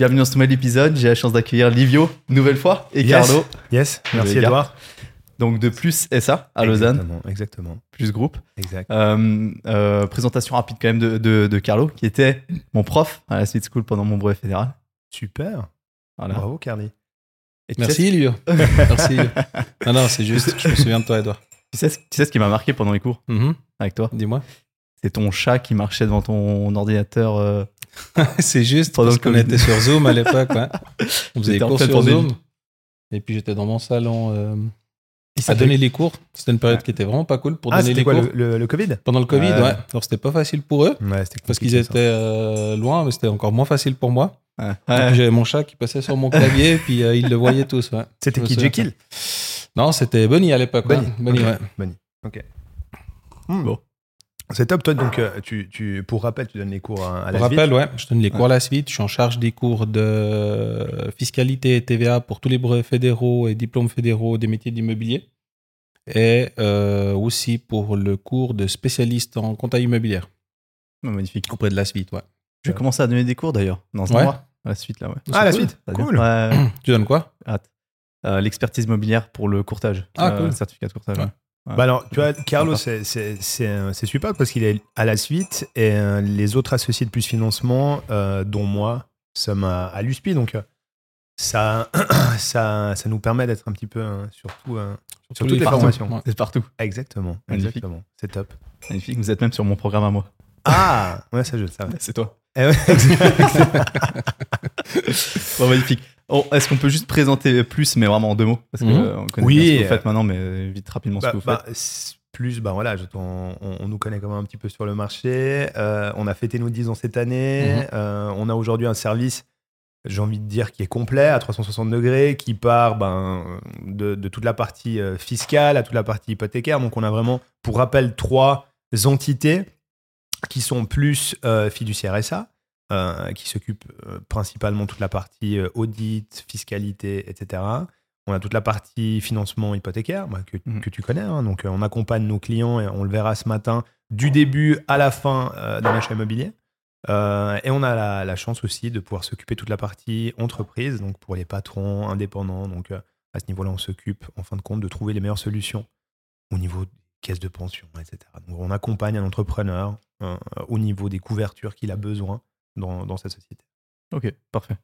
Bienvenue dans ce nouvel épisode. J'ai la chance d'accueillir Livio, nouvelle fois, et Yes. Carlo. Yes, merci. Edouard. Donc de Plus SA à Lausanne, Exactement, exactement. Plus groupe. Exact. Euh, euh, présentation rapide quand même de, de- de Carlo, qui était mon prof à la Smith School pendant mon brevet fédéral. Super. Voilà. Bravo, Carly. Et tu sais- Merci, Livio. Merci. Non, non, c'est juste, je me souviens de toi, Edouard. Tu sais, ce- tu sais ce qui m'a marqué pendant les cours Mhm. avec toi Dis-moi. C'est ton chat qui marchait devant ton ordinateur. euh, c'est juste Pendant parce qu'on était sur Zoom à l'époque. ouais. On faisait des cours sur. Zoom. Et puis j'étais dans mon salon euh, à donner les cours. C'était une période qui était vraiment pas cool pour Ah, donner c'était les quoi, cours. le, le- le Covid? Pendant le Covid, Ouais. ouais. Alors c'était pas facile pour eux Ouais, parce qu'ils étaient euh, loin, mais c'était encore moins facile pour moi. Ouais. J'avais mon chat qui passait sur mon clavier, puis euh, ils le voyaient tous. C'était qui, Jekyll? Non, c'était Bunny à l'époque. ouais. Bunny. Bunny. Bunny. Ok. Hmm. Bon. C'est top, toi. Donc, euh, tu, tu, pour rappel, tu donnes les cours à, à la Pour suite. rappel, ouais, je donne les cours à la suite. Je suis en charge des cours de fiscalité et TVA pour tous les brevets fédéraux et diplômes fédéraux des métiers d'immobilier. Et euh, aussi pour le cours de spécialiste en compta immobilière Oh, magnifique. auprès de la suite. Ouais. Je vais commencer à donner des cours d'ailleurs dans un Ouais. mois. À la suite là, ouais. Ah, la cool. suite. Cool. Ouais, Tu donnes quoi? Euh, L'expertise mobilière pour le courtage. Ah, Euh, cool. Certificat de courtage. Ouais. Ouais. Bah alors, tu vois, Carlo, c'est- euh, c'est super parce qu'il est à la suite et euh, les autres associés de Plus Financement, euh, dont moi, sommes à, à l'USPI. Donc, ça, ça, ça nous permet d'être un petit peu euh, sur, tout, euh, sur toutes les partout. formations. Ouais. C'est partout. Exactement. Magnifique. Exactement. C'est top. Magnifique. Vous êtes même sur mon programme à moi. Ah Ouais, ça, je le savais. C'est toi. Eh ouais, exactement. Bon, magnifique. Oh, Est-ce qu'on peut juste présenter plus, mais vraiment en deux mots? Parce que Mhm. euh, on connaît Oui, bien ce que vous euh, faites maintenant, mais vite rapidement ce Bah, que vous bah, faites. plus, bah voilà, on, on- on nous connaît quand même un petit peu sur le marché. Euh, on a fêté nos 10 ans cette année. Mhm. Euh, on a aujourd'hui un service, j'ai envie de dire, qui est complet à 360 degrés, qui part ben, de, de toute la partie euh, fiscale à toute la partie hypothécaire. Donc on a vraiment, pour rappel, trois entités qui sont plus euh, fiduciaires SA, euh, qui s'occupent euh, principalement de toute la partie euh, audit, fiscalité, etc. On a toute la partie financement hypothécaire bah, que, Mhm. que tu connais. hein. Donc, on accompagne nos clients et on le verra ce matin du début à la fin d'un achat immobilier. Euh, et on a la, la chance aussi de pouvoir s'occuper de toute la partie entreprise, donc pour les patrons indépendants. Donc, euh, à ce niveau-là, on s'occupe en fin de compte de trouver les meilleures solutions au niveau des caisses de pension, etc. Donc, on accompagne un entrepreneur euh, au niveau des couvertures qu'il a besoin dans, dans sa société. Ok, parfait.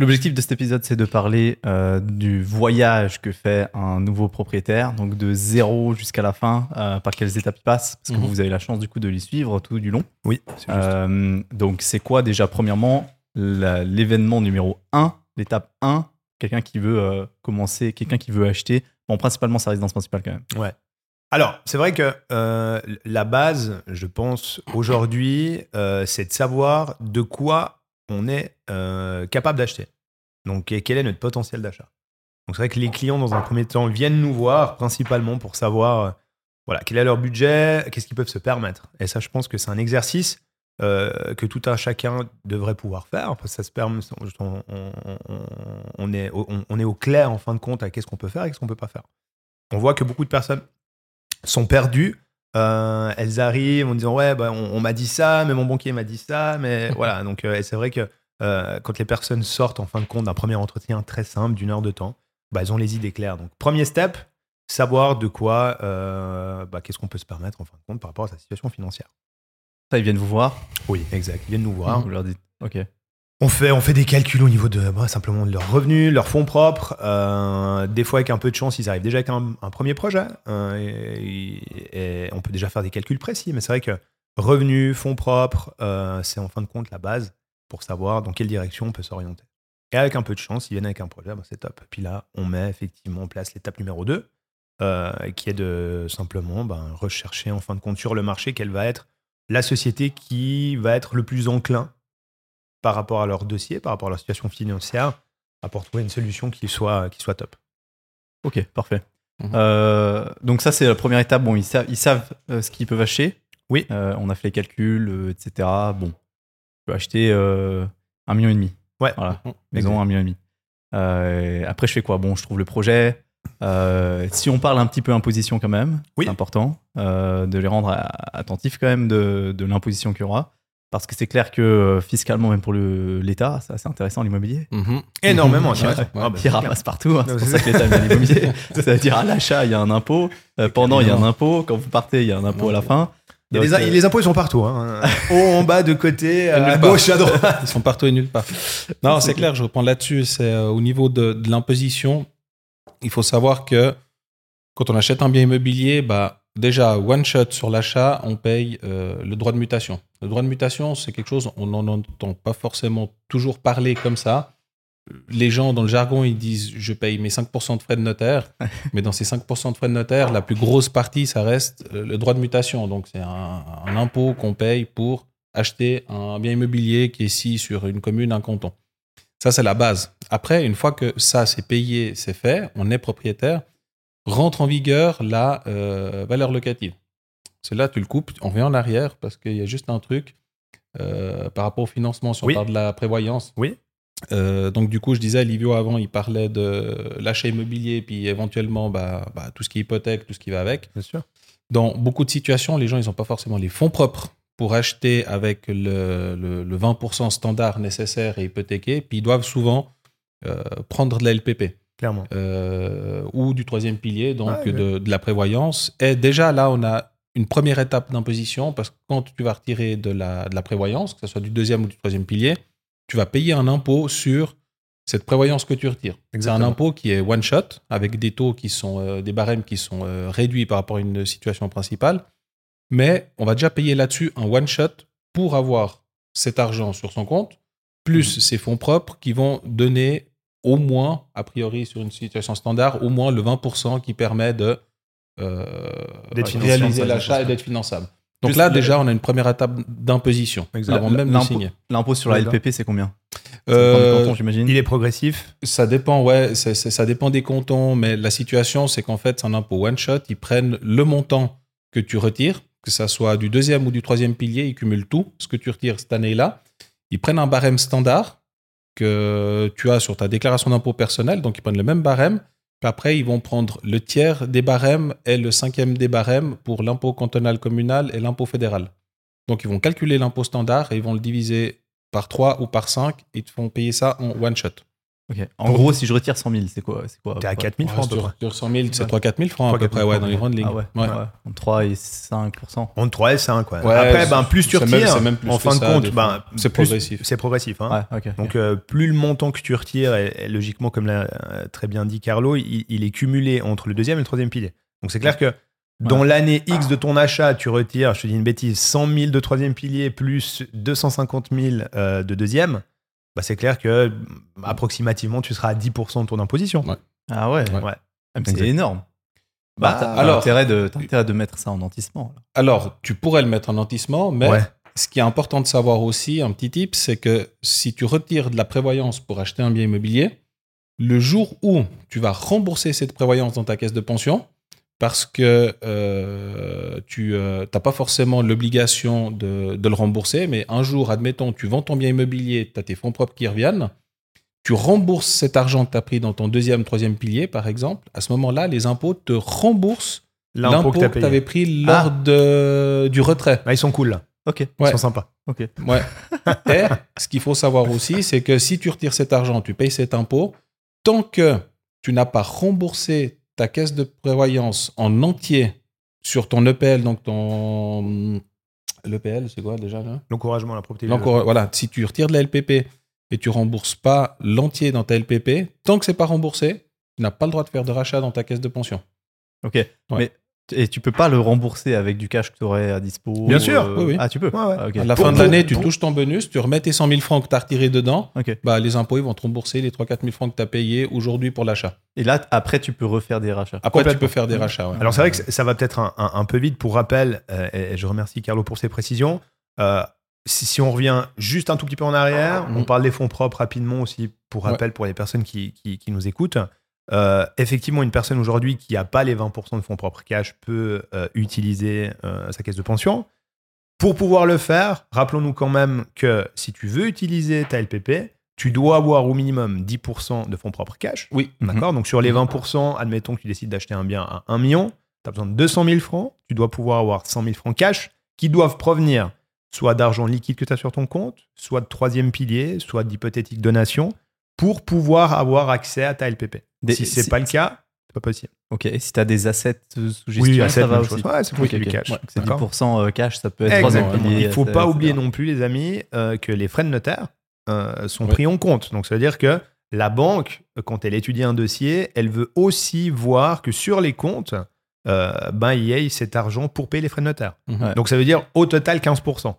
L'objectif de cet épisode, c'est de parler euh, du voyage que fait un nouveau propriétaire, donc de zéro jusqu'à la fin, euh, par quelles étapes il passe, parce que Mhm. vous avez la chance du coup de les suivre tout du long. Oui, c'est juste. Euh, donc, c'est quoi déjà, premièrement, l'événement numéro 1, l'étape 1, quelqu'un qui veut commencer, quelqu'un qui veut acheter, bon, principalement sa résidence principale quand même. Alors, c'est vrai que euh, la base, je pense, aujourd'hui, euh, c'est de savoir de quoi on est euh, capable d'acheter. Donc, quel est notre potentiel d'achat. Donc, c'est vrai que les clients, dans un premier temps, viennent nous voir principalement pour savoir voilà, quel est leur budget, qu'est-ce qu'ils peuvent se permettre. Et ça, je pense que c'est un exercice que tout un chacun devrait pouvoir faire. Ça se permet, on, est, on- est au clair, en fin de compte, à qu'est-ce qu'on peut faire et qu'est-ce qu'on peut pas faire. On voit que beaucoup de personnes sont perdues. Euh, elles arrivent en disant ouais bah, on, on m'a dit ça mais mon banquier m'a dit ça mais voilà. Donc euh, et c'est vrai que euh, quand les personnes sortent en fin de compte d'un premier entretien très simple d'une heure de temps bah, elles ont les idées claires. Donc premier step savoir de quoi bah, qu'est-ce qu'on peut se permettre en fin de compte par rapport à sa situation financière. Ça, ils viennent vous voir, oui exact. Ils viennent nous voir. Vous leur dites, ok, on fait, des calculs au niveau de bah, simplement de leurs revenus, leurs fonds propres. Euh, des fois, avec un peu de chance, ils arrivent déjà avec un, premier projet. Euh, et, on peut déjà faire des calculs précis. Mais c'est vrai que revenus, fonds propres, euh, c'est en fin de compte la base pour savoir dans quelle direction on peut s'orienter. Et avec un peu de chance, ils viennent avec un projet, bah, c'est top. Puis là, on met effectivement en place l'étape numéro 2, euh, qui est de simplement ben, rechercher en fin de compte sur le marché quelle va être la société qui va être le plus enclin par rapport à leur dossier, par rapport à leur situation financière, à pour trouver une solution qui soit, qui soit top. ok, parfait. Mhm. Euh, donc ça, c'est la première étape. Bon, ils savent, ils savent euh, ce qu'ils peuvent acheter. Oui. Euh, on a fait les calculs, etc. Bon, je peux acheter un million et demi. Ouais. Voilà. Mhm. Maison, un million et demi. Après, je fais quoi? Bon, je trouve le projet. Si on parle un petit peu imposition quand même, Oui. c'est important de les rendre attentifs quand même de, de l'imposition qu'il y aura. Parce que c'est clair que euh, fiscalement, même pour le- l'État, c'est assez intéressant l'immobilier. Mhm. Énormément, Ouais, vrai. ouais. Ah, bah, Qui ramasse partout, hein, c'est pour ça que l'État bien l'immobilier. C'est-à-dire à l'achat, il y a un impôt, euh, pendant, il y a un impôt, quand vous partez, il y a un impôt à la fin. Donc, euh, les impôts, ils sont partout. Hein. Haut, en bas, de côté, à gauche, à droite. Ils sont partout et nulle part. Non, c'est clair, je reprends là-dessus. C'est euh, au niveau de, de l'imposition. Il faut savoir que quand on achète un bien immobilier, bah, déjà, one shot sur l'achat, on paye euh, le droit de mutation. Le droit de mutation, c'est quelque chose, on n'en entend pas forcément toujours parler comme ça. Les gens, dans le jargon, ils disent je paye mes 5% de frais de notaire. mais dans ces 5% de frais de notaire, la plus grosse partie, ça reste euh, le droit de mutation. Donc, c'est un, un impôt qu'on paye pour acheter un bien immobilier qui est ici sur une commune, un canton. Ça, c'est la base. Après, une fois que ça, c'est payé, c'est fait, on est propriétaire, rentre en vigueur la euh, valeur locative. C'est là, tu le coupes, on revient en arrière parce qu'il y a juste un truc euh, par rapport au financement, si on Oui. parle de la prévoyance. Oui. Euh, donc du coup, je disais, Livio avant, il parlait de l'achat immobilier, puis éventuellement bah, bah, tout ce qui est hypothèque, tout ce qui va avec. Bien sûr. Dans beaucoup de situations, les gens, ils n'ont pas forcément les fonds propres pour acheter avec le, le- le 20% standard nécessaire et hypothéqué, puis ils doivent souvent euh, prendre de la LPP Clairement. euh, ou du troisième pilier, donc de la prévoyance. Et déjà là, on a une première étape d'imposition parce que quand tu vas retirer de la, de la prévoyance, que ce soit du deuxième ou du troisième pilier, tu vas payer un impôt sur cette prévoyance que tu retires. C'est un impôt qui est one shot avec des taux qui sont euh, des barèmes qui sont euh, réduits par rapport à une situation principale, mais on va déjà payer là-dessus un one shot pour avoir cet argent sur son compte plus Mhm. ses fonds propres qui vont donner au moins, a priori sur une situation standard, au moins le 20% qui permet de réaliser ça, l'achat c'est et d'être finançable. Donc Juste là, déjà, on a une première étape d'imposition avant même de L'impôt- signer. L'impôt sur la. LPP, c'est combien? Euh. Il est progressif. Ça dépend, ouais, ça dépend des cantons, mais la situation, c'est qu'en fait, c'est un impôt one shot. Ils prennent le montant que tu retires, que ça soit du deuxième ou du troisième pilier, ils cumulent tout, ce que tu retires cette année-là. Ils prennent un barème standard que tu as sur ta déclaration d'impôt personnel, donc ils prennent le même barème. Après, ils vont prendre le tiers des barèmes et le cinquième des barèmes pour l'impôt cantonal communal et l'impôt fédéral. Donc ils vont calculer l'impôt standard et ils vont le diviser par 3 ou par 5 et ils te font payer ça en one shot. Ok. En gros, si je retire 100 000, c'est quoi, c'est quoi T'es à ouais. 4000 Ouais, francs à peu sur, près. sur 100 000, c'est Ouais. 3-4 000 francs à 3 peu près, ouais, dans les francs, grandes lignes. Ah ouais, Ouais. ouais. Entre 3 et 5%. Entre 3 et 5. Ouais. Ouais, Après, ben, plus tu retires, c'est même plus en fin de ça, compte, ben. C'est progressif. C'est progressif. Hein. Ouais, ok. Donc, euh, plus le montant que tu retires, est, est logiquement, comme l'a euh, très bien dit Carlo, il, il est cumulé entre le deuxième et le troisième pilier. Donc, c'est clair que dans l'année X de ton achat, tu retires, je te dis une bêtise, 100 000 de troisième pilier plus 250 000 euh, de deuxième. Bah, c'est clair que mm, approximativement, tu seras à 10% de ton imposition. Ouais. Ah ouais, Ouais. Ouais. Ah, c'est énorme. Bah, Bah, t'as alors- intérêt de, t'as intérêt de mettre ça en nantissement. là. Alors, tu pourrais le mettre en nantissement, mais Ouais. ce qui est important de savoir aussi, un petit tip, c'est que si tu retires de la prévoyance pour acheter un bien immobilier, le jour où tu vas rembourser cette prévoyance dans ta caisse de pension, parce que euh, tu n'as pas forcément l'obligation de, de le rembourser, mais un jour, admettons, tu vends ton bien immobilier, tu as tes fonds propres qui reviennent, tu rembourses cet argent que tu as pris dans ton deuxième, troisième pilier, par exemple, à ce moment-là, les impôts te remboursent l'impôt que tu avais pris lors de, du retrait. Ah, ils sont cool là. Ok. Ils Ouais. sont sympas. Ouais. Et ce qu'il faut savoir aussi, c'est que si tu retires cet argent, tu payes cet impôt, tant que tu n'as pas remboursé ta caisse de prévoyance en entier sur ton EPL, donc ton. L'EPL, c'est quoi déjà L'encouragement à la propriété. Voilà, si tu retires de la LPP et tu rembourses pas l'entier dans ta LPP, tant que c'est pas remboursé, tu n'as pas le droit de faire de rachat dans ta caisse de pension. Ok. Mais et tu peux pas le rembourser avec du cash que tu aurais à dispo Bien sûr, euh, oui, oui. Ah, tu peux Ouais, ouais. Ah. À la Pour- fin de l'année, tu pour- touches ton bonus, tu remets tes 100 000 francs que tu as retirés dedans, Ok. bah, les impôts ils vont te rembourser les 3-4 000 francs que tu as payés aujourd'hui pour l'achat. Et là, après, tu peux refaire des rachats. Après, tu peux faire des rachats. ouais. Alors c'est vrai que ça va peut-être un, un- un peu vite. Pour rappel, euh, et je remercie Carlo pour ses précisions. euh, si, si on revient juste un tout petit peu en arrière, Mhm. on parle des fonds propres rapidement aussi pour rappel pour les personnes qui, qui- qui nous écoutent. Euh, effectivement, une personne aujourd'hui qui n'a pas les 20% de fonds propres cash peut euh, utiliser euh, sa caisse de pension. Pour pouvoir le faire, rappelons-nous quand même que si tu veux utiliser ta LPP, tu dois avoir au minimum 10% de fonds propres cash. Oui. D'accord? Donc sur les 20%, admettons que tu décides d'acheter un bien à 1 million, tu as besoin de 200 000 francs, tu dois pouvoir avoir 100 000 francs cash qui doivent provenir soit d'argent liquide que tu as sur ton compte, soit de troisième pilier, soit d'hypothétique donation, pour pouvoir avoir accès à ta LPP. Des- si c'est pas le cas, c'est pas possible. Ok, et si tu as des assets sous gestion, assets, ça va aussi. Ouais, c'est pour Ok, du ok. cash. Ouais, c'est D'accord 10% euh, cash, ça peut être Exactement. troisième pilier, Il faut etc., pas oublier non plus, les amis, euh, que les frais de notaire euh, sont Ouais. pris en compte. Donc, ça veut dire que la banque, quand elle étudie un dossier, elle veut aussi voir que sur les comptes, euh, ben, il y ait cet argent pour payer les frais de notaire. Ouais. Donc, ça veut dire au total 15%.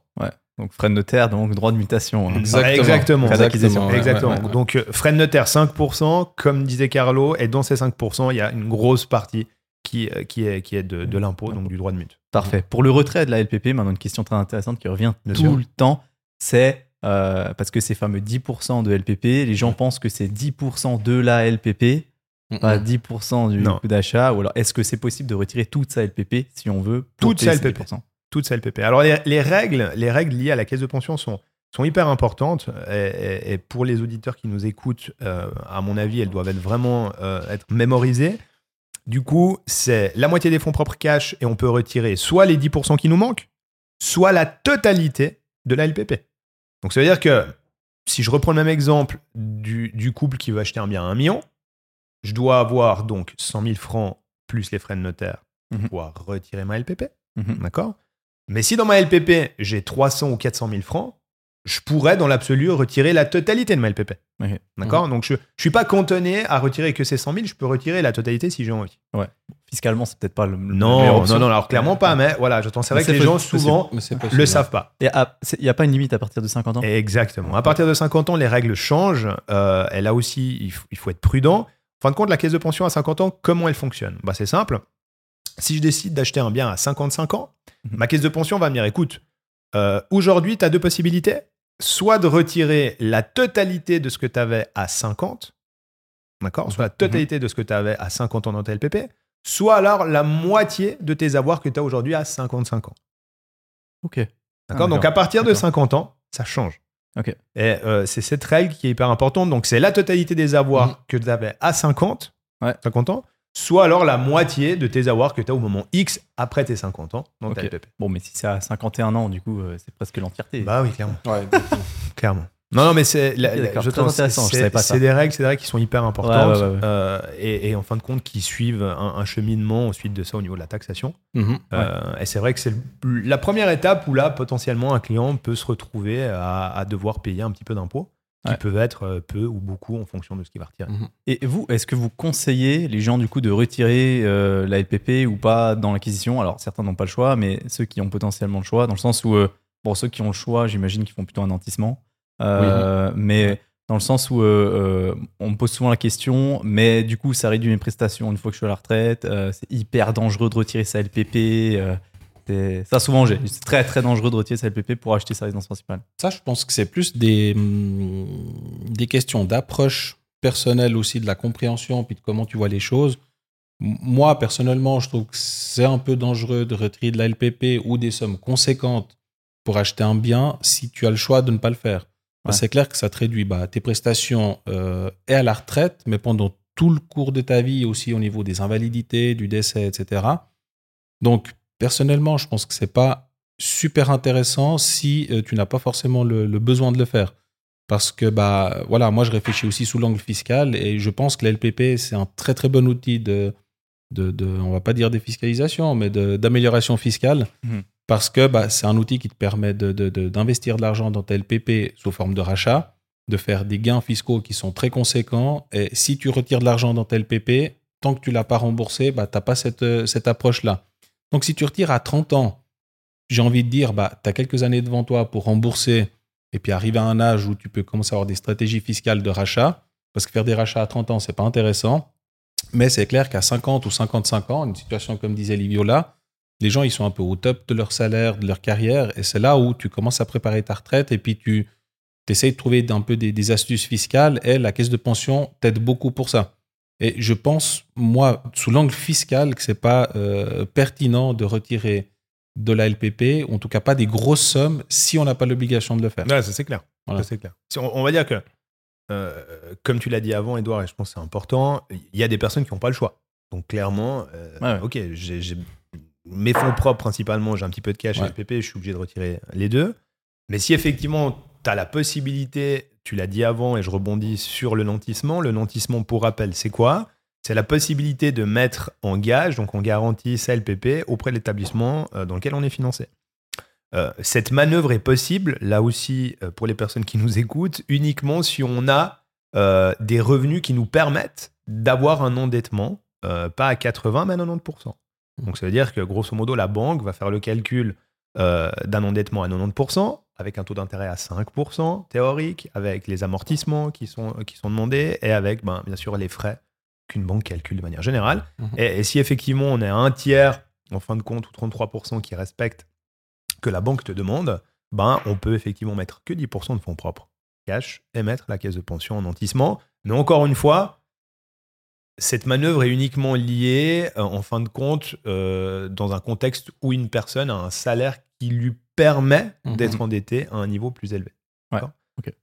Donc frais de notaire, donc droit de mutation. hein. Exactement. Exactement. Ouais, Exactement. ouais, ouais. Donc, euh, frais de notaire 5%, comme disait Carlo, et dans ces 5%, il y a une grosse partie qui, euh, qui est, qui est de, de l'impôt, donc du droit de mute. Parfait. Pour le retrait de la LPP, maintenant une question très intéressante qui revient Bien tout sûr. le temps, c'est euh, parce que ces fameux 10% de LPP, les gens pensent que c'est 10% de la LPP, pas 10% du Non. coût d'achat. Ou alors, est-ce que c'est possible de retirer toute sa LPP si on veut Toute sa LPP. 10% toute sa LPP. Alors, les, les règles, les règles liées à la caisse de pension sont, sont hyper importantes. Et, et- et pour les auditeurs qui nous écoutent, euh, à mon avis, elles doivent être vraiment euh, être mémorisées. Du coup, c'est la moitié des fonds propres cash et on peut retirer soit les 10% qui nous manquent, soit la totalité de la LPP. Donc, ça veut dire que si je reprends le même exemple du, du couple qui veut acheter un bien à 1 million, je dois avoir donc 100 000 francs plus les frais de notaire pour Mhm. pouvoir retirer ma LPP. Mhm. D'accord? Mais si dans ma LPP, j'ai 300 ou 400 000 francs, je pourrais, dans l'absolu, retirer la totalité de ma LPP. D'accord Donc, je ne suis pas cantonné à retirer que ces 100 000, je peux retirer la totalité si j'ai envie. Fiscalement, c'est peut-être pas le. Non, non, non, alors clairement pas, mais voilà, j'attends. C'est vrai que les gens, souvent, Mais c'est le savent pas. Et il n'y a pas une limite à partir de 50 ans? Exactement. À partir de 50 ans, les règles changent. Euh, et là aussi, il faut, il faut être prudent. En fin de compte, la caisse de pension à 50 ans, comment elle fonctionne? Bah, C'est simple. Si je décide d'acheter un bien à 55 ans, Mhm. ma caisse de pension va me dire écoute, euh, aujourd'hui, tu as deux possibilités. Soit de retirer la totalité de ce que tu avais à 50, d'accord Soit la totalité de ce que tu avais à 50 ans dans ta LPP, soit alors la moitié de tes avoirs que tu as aujourd'hui à 55 ans. Ok. D'accord d'accord. Donc à partir de D'accord. 50 ans, ça change. Ok. Et euh, c'est cette règle qui est hyper importante. Donc c'est la totalité des avoirs Mhm. que tu avais à 50, Ouais. 50 ans, soit alors la moitié de tes avoirs que tu as au moment X après tes 50 ans dans ta Ok. LPP. Bon, mais si c'est à 51 ans, du coup, euh, c'est presque l'entièreté. Bah oui, clairement. Ouais, clairement. Non, non, mais c'est c'est- des règles, c'est des règles qui sont hyper importantes Ouais, ouais, ouais, ouais. euh, et, et en fin de compte qui suivent un, un cheminement ensuite de ça au niveau de la taxation. Mhm. Euh, et c'est vrai que c'est la première étape où là, potentiellement, un client peut se retrouver à, à devoir payer un petit peu d'impôts, qui Ouais. peuvent être euh, peu ou beaucoup en fonction de ce qu'il va retirer. Mhm. Et vous, est-ce que vous conseillez les gens du coup de retirer euh, la LPP ou pas dans l'acquisition? Alors certains n'ont pas le choix, mais ceux qui ont potentiellement le choix, dans le sens où, euh, bon, ceux qui ont le choix, j'imagine qu'ils font plutôt un nantissement, Euh, mais dans le sens où on me pose souvent la question, mais du coup ça réduit mes prestations une fois que je suis à la retraite, c'est hyper dangereux de retirer sa LPP. Ça souvent j'ai, c'est très très dangereux de retirer sa LPP pour acheter sa résidence principale. Ça, je pense que c'est plus des, hum, des questions d'approche personnelle aussi, de la compréhension, puis de comment tu vois les choses. Moi, personnellement, je trouve que c'est un peu dangereux de retirer de la LPP ou des sommes conséquentes pour acheter un bien si tu as le choix de ne pas le faire. Ouais. C'est clair que ça te réduit bah, tes prestations euh, et à la retraite, mais pendant tout le cours de ta vie, aussi au niveau des invalidités, du décès, etc. Donc, personnellement, je pense que c'est pas super intéressant si euh, tu n'as pas forcément le, le besoin de le faire. Parce que, bah, voilà, moi, je réfléchis aussi sous l'angle fiscal et je pense que la LPP, c'est un très, très bon outil de, de, de on va pas dire défiscalisation, mais d'amélioration fiscale. Mhm. Parce que bah, c'est un outil qui te permet de- de- de- d'investir de, l'argent dans ta LPP sous forme de rachat, de faire des gains fiscaux qui sont très conséquents. Et si tu retires de l'argent dans ta LPP, tant que tu l'as pas remboursé, bah, tu n'as pas cette, euh, cette approche-là. Donc, si tu retires à 30 ans, j'ai envie de dire, bah, tu as quelques années devant toi pour rembourser et puis arriver à un âge où tu peux commencer à avoir des stratégies fiscales de rachat. Parce que faire des rachats à 30 ans, c'est pas intéressant. Mais c'est clair qu'à 50 ou 55 ans, une situation comme disait Liviola, les gens, ils sont un peu au top de leur salaire, de leur carrière. Et c'est là où tu commences à préparer ta retraite et puis tu essayes de trouver un peu des, des astuces fiscales. Et la caisse de pension t'aide beaucoup pour ça. Et je pense, moi, sous l'angle fiscal, que c'est pas euh, pertinent de retirer de la LPP, en tout cas pas des grosses sommes, si on n'a pas l'obligation de le faire. Ouais, ça c'est clair. Voilà. Ça, clair. Si On, on va dire que, euh, comme tu l'as dit avant, Edouard, et je pense que c'est important, il y a des personnes qui n'ont pas le choix. Donc clairement, euh, Ouais, ouais. ok, j'ai mes fonds propres principalement, j'ai un petit peu de cash et LPP, je suis obligé de retirer les deux. Mais si effectivement, tu as la possibilité, tu l'as dit avant et je rebondis sur le nantissement, le nantissement, pour rappel, c'est quoi? C'est la possibilité de mettre en gage, donc en garantie sa LPP auprès de l'établissement euh, dans lequel on est financé. Euh, cette manœuvre est possible, là aussi, euh, pour les personnes qui nous écoutent, uniquement si on a des revenus qui nous permettent d'avoir un endettement, pas à 80, mais à 90%. Donc ça veut dire que grosso modo, la banque va faire le calcul d'un endettement à 90%, avec un taux d'intérêt à 5% théorique, avec les amortissements qui sont, qui sont demandés, et avec ben, bien sûr les frais qu'une banque calcule de manière générale. Mhm. Et, et si effectivement on est à un tiers, en fin de compte, ou 33% qui respectent que la banque te demande, ben, on peut effectivement mettre que 10% de fonds propres cash et mettre la caisse de pension en nantissement. Mais encore une fois, cette manœuvre est uniquement liée, euh, en fin de compte, euh, dans un contexte où une personne a un salaire qui lui permet Mhm. d'être endetté à un niveau plus élevé. Ouais.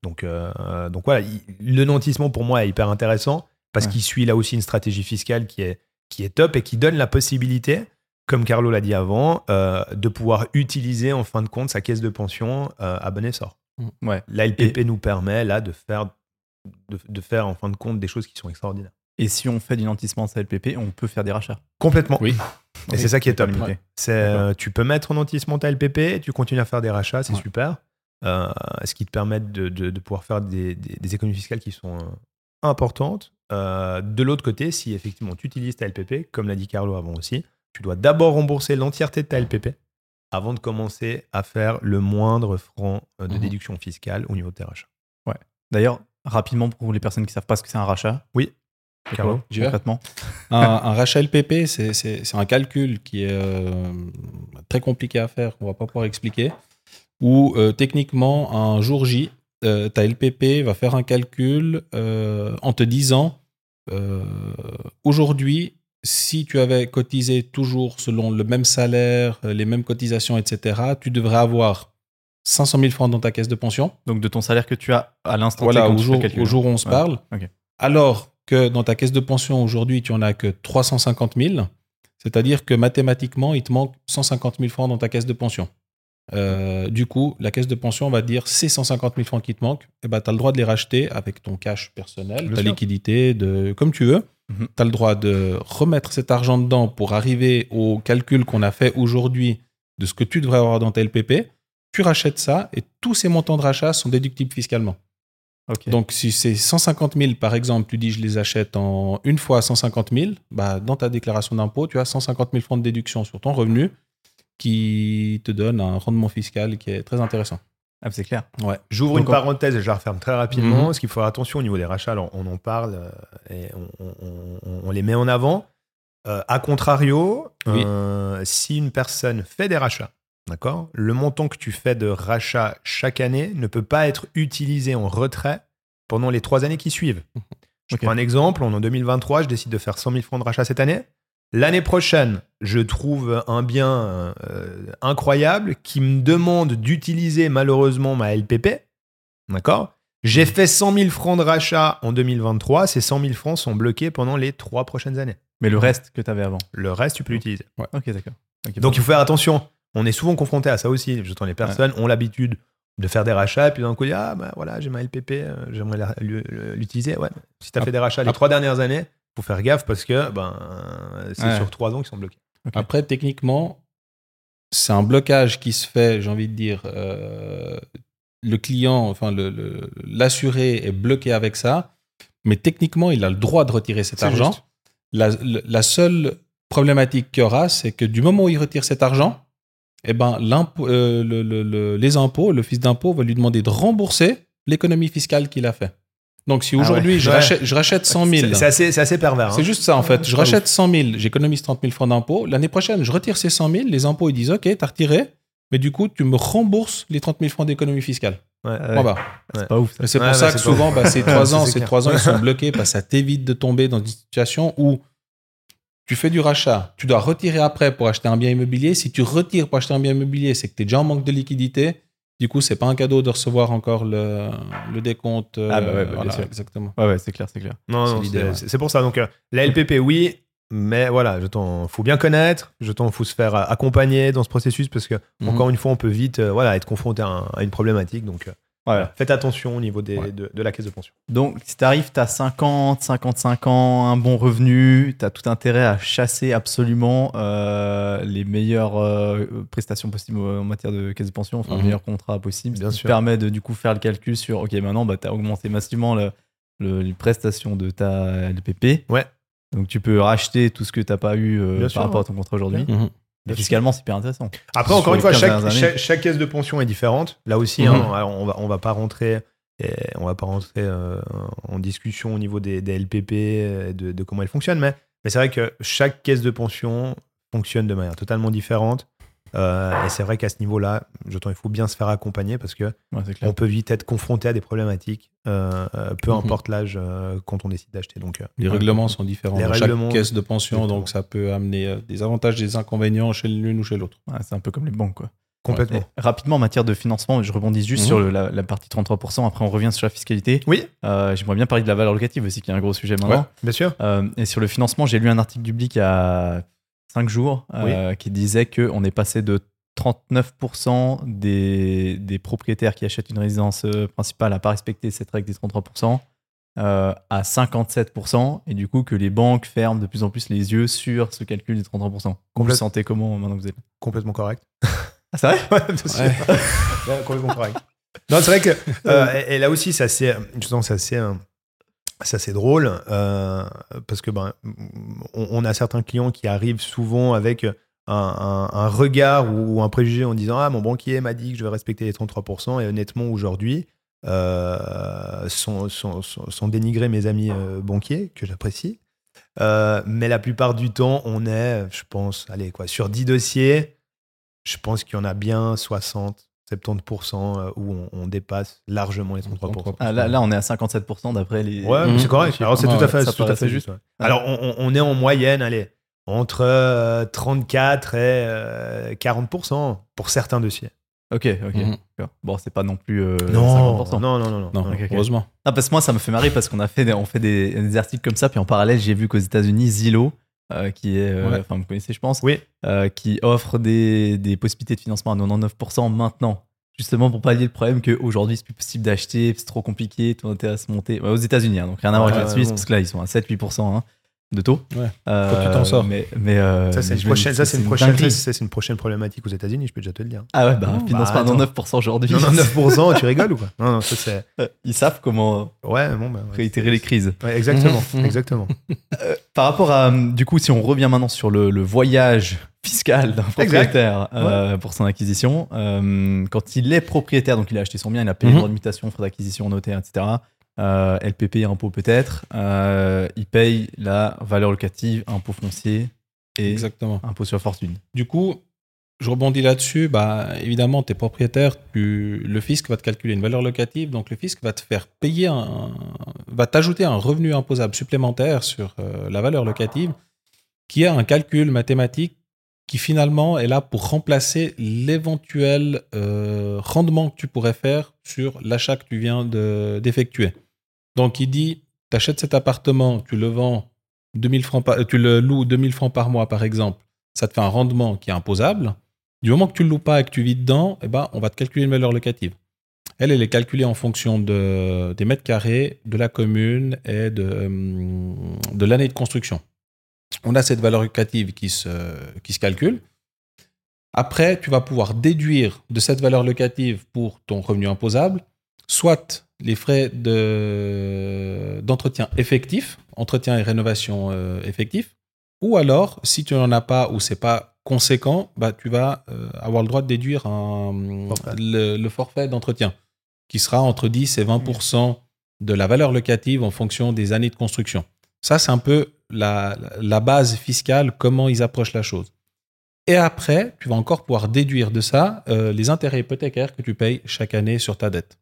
Donc, euh, donc voilà, il- le nantissement pour moi est hyper intéressant parce Ouais. qu'il suit là aussi une stratégie fiscale qui est, qui est top et qui donne la possibilité, comme Carlo l'a dit avant, euh, de pouvoir utiliser en fin de compte sa caisse de pension euh, à bon essor. Ouais. La LPP nous permet là de faire, de, de faire en fin de compte des choses qui sont extraordinaires. Et si on fait du nantissement sa LPP, on peut faire des rachats. Complètement. Oui. Et c'est ça qui est top. C'est, euh, tu peux mettre en nantissement ta LPP, tu continues à faire des rachats, c'est Ouais. super. Euh, ce qui te permet de, de- de pouvoir faire des, des- des économies fiscales qui sont euh, importantes. Euh, de l'autre côté, si effectivement tu utilises ta LPP, comme l'a dit Carlo avant aussi, tu dois d'abord rembourser l'entièreté de ta LPP avant de commencer à faire le moindre franc de Mhm. déduction fiscale au niveau de tes rachats. D'ailleurs, rapidement pour les personnes qui savent pas ce que c'est un rachat. Oui. Carlo, concrètement un, un rachat LPP, c'est- un calcul qui est euh, très compliqué à faire, qu'on va pas pouvoir expliquer, où euh, techniquement, un jour J, euh, ta LPP va faire un calcul euh, en te disant, aujourd'hui, si tu avais cotisé toujours selon le même salaire, les mêmes cotisations, etc., tu devrais avoir 500 000 francs dans ta caisse de pension. Donc de ton salaire que tu as à l'instant Voilà, T quand au tu jour, au jour où on se Ouais, parle. Alors que dans ta caisse de pension aujourd'hui, tu en as que 350 000, c'est-à-dire que mathématiquement, il te manque 150 000 francs dans ta caisse de pension. Euh, du coup, la caisse de pension va dire ces 150 000 francs qui te manquent, eh ben, tu as le droit de les racheter avec ton cash personnel, ta liquidité, de, comme tu veux. Mhm. Tu as le droit de remettre cet argent dedans pour arriver au calcul qu'on a fait aujourd'hui de ce que tu devrais avoir dans ta LPP. Tu rachètes ça et tous ces montants de rachat sont déductibles fiscalement. Donc, si c'est 150 000, par exemple, tu dis je les achète en une fois 150 000, bah, dans ta déclaration d'impôt, tu as 150 000 francs de déduction sur ton revenu qui te donne un rendement fiscal qui est très intéressant. Ah, c'est clair. Ouais. J'ouvre une parenthèse et je la referme très rapidement. Mhm. Parce qu'il faut faire attention au niveau des rachats. Alors, on en parle euh, et on, on- on- on les met en avant. Euh, a contrario, Oui. euh, si une personne fait des rachats, d'accord, le montant que tu fais de rachat chaque année ne peut pas être utilisé en retrait pendant les trois années qui suivent. Je prends un exemple. En 2023, je décide de faire 100 000 francs de rachat cette année. L'année prochaine, je trouve un bien euh, incroyable qui me demande d'utiliser malheureusement ma LPP. D'accord? J'ai fait 100 000 francs de rachat en 2023. Ces 100 000 francs sont bloqués pendant les trois prochaines années. Mais le reste que tu avais avant. Le reste, tu peux l'utiliser. Ok, d'accord. Donc il faut faire attention. On est souvent confronté à ça aussi. J'entends les personnes ont l'habitude de faire des rachats et puis d'un coup, dire, ah ben voilà, j'ai ma LPP, euh, j'aimerais l'utiliser. Ouais. Si tu as fait des rachats les trois dernières années, faut faire gaffe parce que ben, c'est Ouais. sur trois ans qu'ils sont bloqués. Après, techniquement, c'est un blocage qui se fait, j'ai envie de dire, euh, le client, enfin le- le- l'assuré est bloqué avec ça, mais techniquement, il a le droit de retirer cet argent. la- la seule problématique qu'il y aura, c'est que du moment où il retire cet argent, eh ben, euh, le- le- le- les impôts, l'office d'impôt va lui demander de rembourser l'économie fiscale qu'il a fait. Donc, si Ah aujourd'hui ouais. je, Ouais. rachète, je rachète 100 000, C'est c'est assez, c'est assez pervers. c'est hein. juste ça en fait. Je rachète 100 000, j'économise 30 000 francs d'impôts. L'année prochaine, je retire ces 100 000. Les impôts, ils disent OK, t'as retiré, mais du coup, tu me rembourses les 30 000 francs d'économie fiscale. Ouais. Point barre. C'est pas ouf. C'est pour ça c'est que souvent, bah, ces trois Ça, ans, c'est ces clair. trois ans, ils sont bloqués parce que ça t'évite de tomber dans une situation où tu fais du rachat, tu dois retirer après pour acheter un bien immobilier. Si tu retires pour acheter un bien immobilier, c'est que tu es déjà en manque de liquidité. Du coup, c'est pas un cadeau de recevoir encore le, le décompte. euh, Ah bah ouais, bah, voilà, sûr. exactement. Ouais, ouais, c'est clair, c'est clair. Non, C'est non, c'est ouais. pour ça. Donc, euh, la LPP, oui. Mais voilà, jeton, faut bien connaître, jeton, faut se faire accompagner dans ce processus parce que, Mhm. encore une fois, on peut vite euh, voilà, être confronté à, un- à une problématique. Donc, euh, Voilà. faites attention au niveau des, Ouais. de, de la caisse de pension. Donc, si t'arrives, t'as 50, 55 ans, un bon revenu, t'as tout intérêt à chasser absolument euh, les meilleures euh, prestations possibles en matière de caisse de pension, enfin, Mhm. le meilleur contrat possible. Bien ce qui sûr. permet de du coup faire le calcul sur, ok, maintenant, bah, t'as augmenté massivement le- le- les prestations de ta LPP. Ouais. Donc, tu peux racheter tout ce que t'as pas eu euh, par sûr, rapport à ton contrat aujourd'hui. Mhm. Fiscalement, c'est hyper intéressant. Après, encore une fois, 15 chaque, caisse de pension est différente. Là aussi, Mhm. hein, alors, on va, on va pas rentrer. et on va pas rentrer euh, en discussion au niveau des, des LPP, euh, de, de comment elles fonctionnent, mais, mais c'est vrai que chaque caisse de pension fonctionne de manière totalement différente. Euh, et c'est vrai qu'à ce niveau-là, je trouve il faut bien se faire accompagner parce que Ouais, on peut vite être confronté à des problématiques, euh, euh, peu Mhm. importe l'âge euh, quand on décide d'acheter. Donc, euh, Les règlements sont différents Les dans règlements, chaque caisse de pension, exactement. donc ça peut amener euh, des avantages, des inconvénients chez l'une ou chez l'autre. Ouais, c'est un peu comme les banques, quoi. complètement. Et rapidement, en matière de financement, je rebondis juste Mhm. sur le- la, la partie 33%. Après, on revient sur la fiscalité. Oui, Euh, J'aimerais bien parler de la valeur locative aussi, qui est un gros sujet maintenant. bien sûr. Euh, et sur le financement, j'ai lu un article du Blick il y a 5 jours euh, qui disait qu'on est passé de 39% des, des propriétaires qui achètent une résidence euh, principale à pas respecter cette règle des 33% euh, à 57%. Et du coup, que les banques ferment de plus en plus les yeux sur ce calcul des 33%. Vous vous sentez comment maintenant que vous êtes Complètement correct. Ah, c'est vrai? Ouais, sûr. Ouais, complètement correct. Non, c'est vrai que euh, et, et là aussi, c'est assez, c'est assez, euh, c'est drôle euh, parce que ben, on, a certains clients qui arrivent souvent avec un, regard ou un préjugé en disant ah mon banquier m'a dit que je vais respecter les 33% et honnêtement aujourd'hui euh, dénigrés mes amis euh, banquiers que j'apprécie. Euh, mais la plupart du temps, on est, je pense, allez sur 10 dossiers, je pense qu'il y en a bien 60, 70% euh, où on, on dépasse largement les 33%. Ah, là, là, on est à 57% d'après les. Ouais, mais Mhm. c'est correct. Alors, c'est Ah tout à ouais, fait, c'est tout à fait juste. ouais. Alors, on, est en moyenne, allez, entre euh, 34 et euh, 40% pour certains dossiers. Ok, ok. D'accord. Bon, c'est pas non plus euh, non, 50%. non, non, non, non, Non, heureusement. Ah, parce que moi, ça me fait marrer parce qu'on a fait des, on fait des, des articles comme ça, puis en parallèle, j'ai vu qu'aux États-Unis, Zillow, euh, qui est, euh, Ouais. enfin, vous connaissez, je pense, Oui. euh, qui offre des, des possibilités de financement à 99% maintenant. Justement pour pallier le problème qu'aujourd'hui c'est plus possible d'acheter, c'est trop compliqué, tout intérêt à se monter. Ouais, aux États-Unis, hein, donc rien à voir avec la Suisse, bon. parce que là ils sont à 7-8% hein, de taux. Ouais. Euh, Faut que tu t'en sors. Mais, mais, euh, Ça, c'est une, prochaine, ça, c'est une, prochaine, dinguerie. ça, c'est une prochaine problématique aux États-Unis, je peux déjà te le dire. Ah ouais, bah, Oh, financement bah, à 99% aujourd'hui. 99%, tu rigoles ou quoi? Non, non, ça c'est. Ils savent comment Ouais, bon, bah. ouais. réitérer les crises. Ouais, exactement, exactement. Par rapport à, euh, du coup, si on revient maintenant sur le, le voyage fiscal d'un propriétaire euh, pour son acquisition, euh, quand il est propriétaire, donc il a acheté son bien, il a payé le droit de mutation, frais d'acquisition, notaire, etc. Euh, LPP, impôt peut-être, euh, il paye la valeur locative, impôt foncier et Exactement. impôt sur fortune. Du coup, je rebondis là-dessus. Bah, évidemment, tu es propriétaire, tu- le fisc va te calculer une valeur locative, donc le fisc va te faire payer un, va t'ajouter un revenu imposable supplémentaire sur euh, la valeur locative, qui a un calcul mathématique qui finalement est là pour remplacer l'éventuel euh, rendement que tu pourrais faire sur l'achat que tu viens de- d'effectuer. Donc, il dit, tu achètes cet appartement, tu le vends 2000 francs par- euh, tu le loues 2000 francs par mois, par exemple, ça te fait un rendement qui est imposable. Du moment que tu ne le loues pas et que tu vis dedans, eh ben, on va te calculer une valeur locative. Elle, elle est calculée en fonction de, des mètres carrés, de la commune et de, hum, de l'année de construction. On a cette valeur locative qui se, qui se calcule. Après, tu vas pouvoir déduire de cette valeur locative pour ton revenu imposable, soit les frais de- d'entretien effectif, entretien et rénovation euh, effectif, ou alors, si tu n'en as pas ou c'est pas conséquent, bah, tu vas euh, avoir le droit de déduire un- Forfait. le, le forfait d'entretien, qui sera entre 10 et 20% de la valeur locative en fonction des années de construction. Ça, c'est un peu la, la base fiscale, comment ils approchent la chose. Et après, tu vas encore pouvoir déduire de ça euh, les intérêts hypothécaires que tu payes chaque année sur ta dette.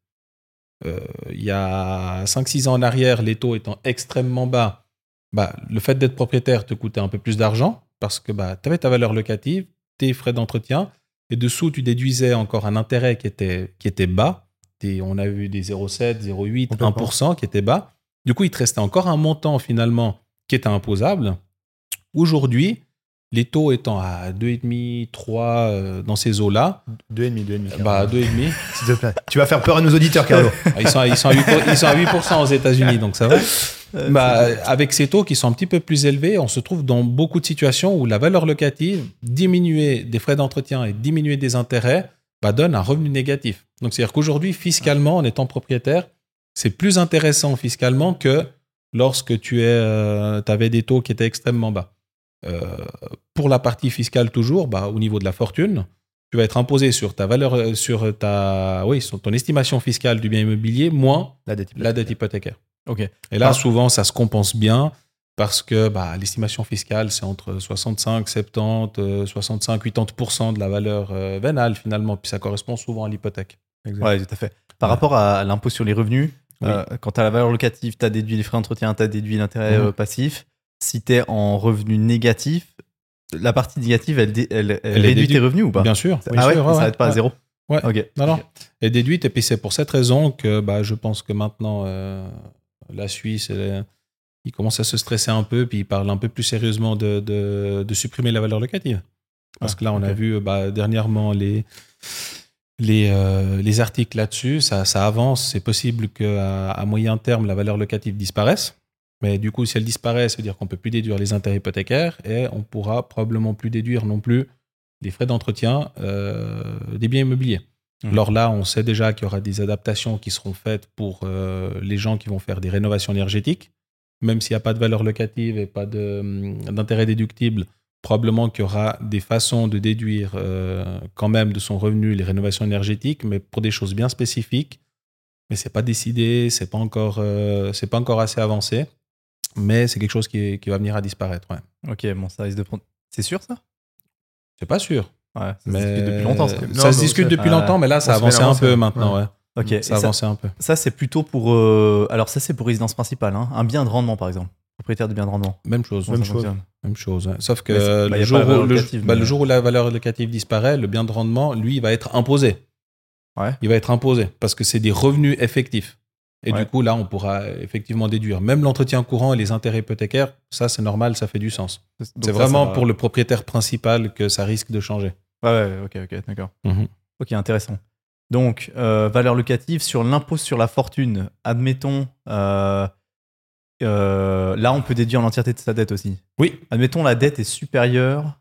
Euh, Il y a 5-6 ans en arrière, les taux étant extrêmement bas, bah, le fait d'être propriétaire te coûtait un peu plus d'argent parce que bah, tu avais ta valeur locative, tes frais d'entretien, et dessous, tu déduisais encore un intérêt qui était, qui était bas. Des- on a vu des 0,7, 0,8, Complètement. 1% qui étaient bas. Du coup, il te restait encore un montant finalement qui était imposable. Aujourd'hui, les taux étant à 2,5, 3 euh, dans ces eaux-là, 2,5, 2,5. bah 2,5. S'il te plaît. Tu vas faire peur à nos auditeurs, Carlo. Ah, Ils sont, à- ils, sont à 8%, ils sont à 8% aux États-Unis, donc ça va. Bah, avec ces taux qui sont un petit peu plus élevés, on se trouve dans beaucoup de situations où la valeur locative, diminuer des frais d'entretien et diminuer des intérêts, bah, donne un revenu négatif. Donc, c'est-à-dire qu'aujourd'hui, fiscalement, en étant propriétaire, c'est plus intéressant fiscalement que lorsque tu es, euh, avais des taux qui étaient extrêmement bas. Euh, pour la partie fiscale toujours, bah, au niveau de la fortune, tu vas être imposé sur ta valeur, euh, sur ta, oui, sur ton estimation fiscale du bien immobilier moins La dette la dette hypothécaire. Ok. Et là, Ah. souvent, ça se compense bien parce que bah, l'estimation fiscale, c'est entre 65, 70, euh, 65, 80% de la valeur euh, vénale finalement. Puis ça correspond souvent à l'hypothèque. Ouais, tout à fait. Par Ouais. rapport à l'impôt sur les revenus, Oui. euh, quand tu as la valeur locative, tu as déduit les frais d'entretien, tu as déduit l'intérêt Mhm. euh, passif. Si tu es en revenu négatif, la partie négative, elle, dé- elle, elle Elle est réduit tes revenus ou pas Bien sûr. Ah bien ouais, sûr, ça ouais, s'arrête pas à ouais. zéro Ouais. Ok. Non, non. Et déduite. Et puis c'est pour cette raison que bah, je pense que maintenant, euh, la Suisse, elle est- il commence à se stresser un peu, puis il parle un peu plus sérieusement de, de, de supprimer la valeur locative. Parce Ah, que là, on a vu bah, dernièrement les, les, euh, les articles là-dessus, ça, ça avance. C'est possible qu'à à moyen terme, la valeur locative disparaisse. Mais du coup, si elle disparaît, ça veut dire qu'on peut plus déduire les intérêts hypothécaires et on pourra probablement plus déduire non plus les frais d'entretien euh, des biens immobiliers. Mhm. Alors là, on sait déjà qu'il y aura des adaptations qui seront faites pour euh, les gens qui vont faire des rénovations énergétiques. Même s'il n'y a pas de valeur locative et pas hum, d'intérêt déductible, probablement qu'il y aura des façons de déduire euh, quand même de son revenu les rénovations énergétiques, mais pour des choses bien spécifiques. Mais c'est pas décidé, c'est pas encore, euh, c'est pas encore assez avancé. Mais c'est quelque chose qui, qui va venir à disparaître. Ouais. Ok, bon, ça risque de prendre. C'est sûr ça? C'est pas sûr. Ouais, ça se Mais discute depuis longtemps. ça. Se mais discute depuis longtemps, mais là, ça a se avancé un peu maintenant. Ouais. Ok, Ça a ça, avancé un peu. ça, c'est plutôt pour. euh, Alors, ça, c'est pour résidence principale. hein. Un bien de rendement, par exemple. Propriétaire de bien de rendement. Même chose. Même chose. Même chose. ouais. Sauf que bah, le, jour où, le, bah, mais- le jour où la valeur locative disparaît, le bien de rendement, lui, il va être imposé. Ouais. Il va être imposé parce que c'est des revenus effectifs. Et Ouais. du coup, là, on pourra effectivement déduire. Même l'entretien courant et les intérêts hypothécaires, ça, c'est normal, ça fait du sens. C'est vraiment ça pour le propriétaire principal que ça risque de changer. Ouais, ouais, ok, ok, d'accord. Mhm. Ok, intéressant. Donc, euh, valeur locative sur l'impôt sur la fortune. Admettons, euh, euh, là, on peut déduire l'entièreté de sa dette aussi. Oui. Admettons, la dette est supérieure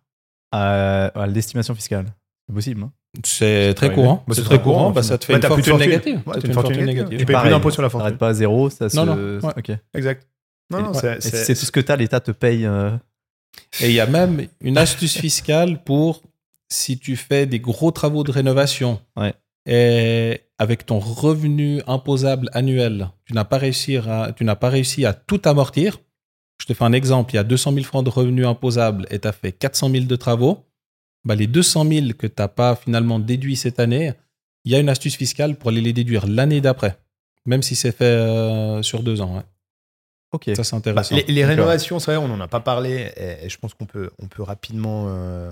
à, à l'estimation fiscale. C'est possible. hein C'est très courant. Bah, c'est très courant. Bah, ça te fait Bah, une t'as plus fortune fortune. négative. Ouais, t'as fait une fortune négative. Tu payes plus Pareil, d'impôt sur la Ça fortune. pas à zéro. Ça Non, se... non, ouais. Ok. Et Exact. Non, non, Ouais. c'est- tout ce que tu as, l'État te paye. euh, Et il y a même une astuce fiscale pour si tu fais des gros travaux de rénovation Ouais. et avec ton revenu imposable annuel, tu n'as pas réussi à, tu n'as pas réussi à tout amortir. Je te fais un exemple. Il y a 200 000 francs de revenus imposables et tu as fait 400 000 de travaux. Bah, les 200 000 que tu n'as pas finalement déduits cette année, il y a une astuce fiscale pour aller les déduire l'année d'après, même si c'est fait euh, sur deux ans. ouais. Ok. Ça, c'est Bah, intéressant. les, rénovations, c'est vrai, on n'en a pas parlé, et, et je pense qu'on peut, on peut rapidement euh,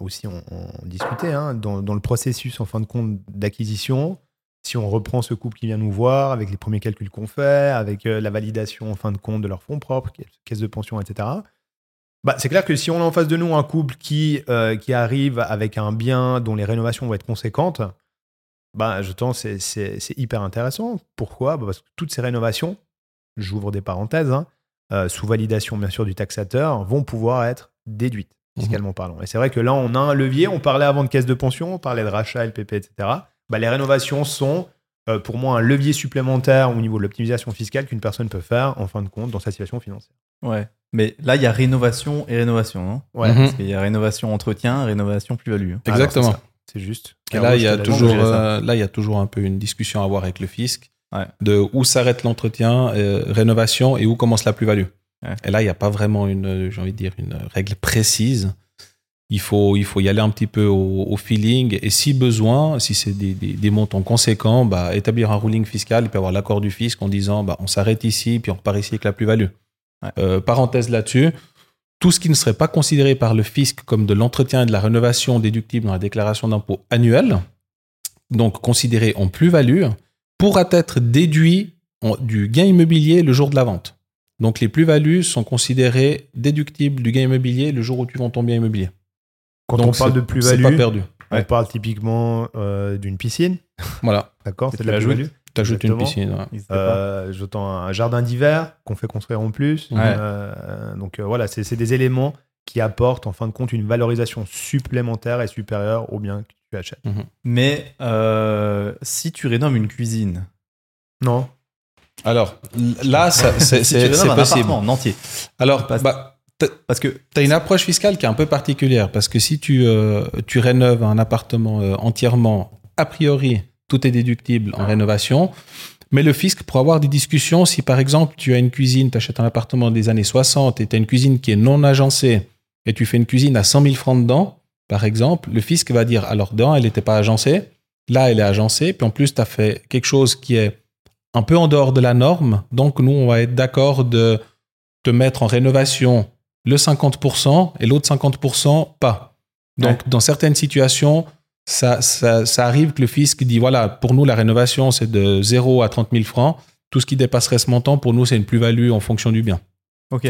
aussi en, en discuter. hein. dans, dans le processus, en fin de compte, d'acquisition, si on reprend ce couple qui vient nous voir, avec les premiers calculs qu'on fait, avec euh, la validation, en fin de compte, de leurs fonds propres, caisse de pension, etc., bah, c'est clair que si on a en face de nous un couple qui, euh, qui arrive avec un bien dont les rénovations vont être conséquentes, bah, je pense que c'est- hyper intéressant. Pourquoi? Bah, Parce que toutes ces rénovations, j'ouvre des parenthèses, hein, euh, sous validation bien sûr du taxateur, vont pouvoir être déduites, fiscalement parlant. Et c'est vrai que là, on a un levier. On parlait avant de caisse de pension, on parlait de rachat, LPP, etc. Bah, les rénovations sont euh, pour moi un levier supplémentaire au niveau de l'optimisation fiscale qu'une personne peut faire en fin de compte dans sa situation financière. Ouais. Mais là, il y a rénovation et rénovation. hein. Ouais. Mhm. Parce qu'il y a rénovation entretien, rénovation plus-value. hein. Exactement. c'est juste. Et là, il y a toujours, euh, là, il y a toujours un peu une discussion à avoir avec le fisc Ouais. de où s'arrête l'entretien, euh, rénovation et où commence la plus-value. Ouais. Et là, il n'y a pas vraiment une, j'ai envie de dire, une règle précise. Il faut, il faut y aller un petit peu au, au feeling et si besoin, si c'est des, des, des montants conséquents, bah, établir un ruling fiscal, il peut avoir l'accord du fisc en disant bah, on s'arrête ici puis on repart ici avec la plus-value. Ouais. Euh, parenthèse là-dessus, tout ce qui ne serait pas considéré par le fisc comme de l'entretien et de la rénovation déductible dans la déclaration d'impôt annuelle, donc considéré en plus-value, pourra être déduit en- du gain immobilier le jour de la vente. Donc les plus-values sont considérées déductibles du gain immobilier le jour où tu vends ton bien immobilier. Quand Donc on parle de pas plus-value, perdu. on Ouais. parle typiquement euh, d'une piscine. Voilà. D'accord C'est tu de la l'ajoutes. plus-value. Tu ajoutes une piscine. ouais. Euh, J'entends un jardin d'hiver qu'on fait construire en plus. Ouais. Euh, donc euh, voilà, c'est des éléments qui apportent en fin de compte une valorisation supplémentaire et supérieure au bien que tu achètes. Mais euh, si tu rénoves une cuisine, Non. Alors là, c'est si possible. appartement en entier, Alors, Parce- bah, parce que tu as une approche fiscale qui est un peu particulière parce que si tu, euh, rénoves un appartement euh, entièrement, a priori, tout est déductible en rénovation. Mais le fisc, pour avoir des discussions, si par exemple tu as une cuisine, tu achètes un appartement des années 60 et tu as une cuisine qui est non agencée et tu fais une cuisine à 100 000 francs dedans, par exemple, le fisc va dire alors, dedans, elle n'était pas agencée, là, elle est agencée, puis en plus, tu as fait quelque chose qui est un peu en dehors de la norme, donc nous, on va être d'accord de te mettre en rénovation le 50% et l'autre 50% pas. Donc, dans certaines situations, ça, ça, ça arrive que le fisc dit voilà, pour nous, la rénovation, c'est de 0 à 30 000 francs. Tout ce qui dépasserait ce montant, pour nous, c'est une plus-value en fonction du bien.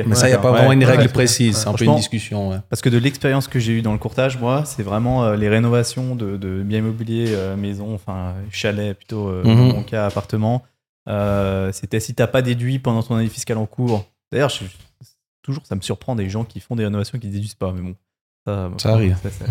Mais ça, il n'y a pas vraiment une règle ouais, précise. C'est un peu une discussion. Parce que de l'expérience que j'ai eue dans le courtage, moi, c'est vraiment euh, les rénovations de, de biens immobiliers, euh, maisons, enfin chalet plutôt, euh, Mhm. dans mon cas appartement. Euh, C'était si t'as pas déduit pendant ton année fiscale en cours. D'ailleurs, je- toujours, ça me surprend des gens qui font des rénovations qui déduisent pas, mais bon. Ça, Ça arrive. Ça, ça-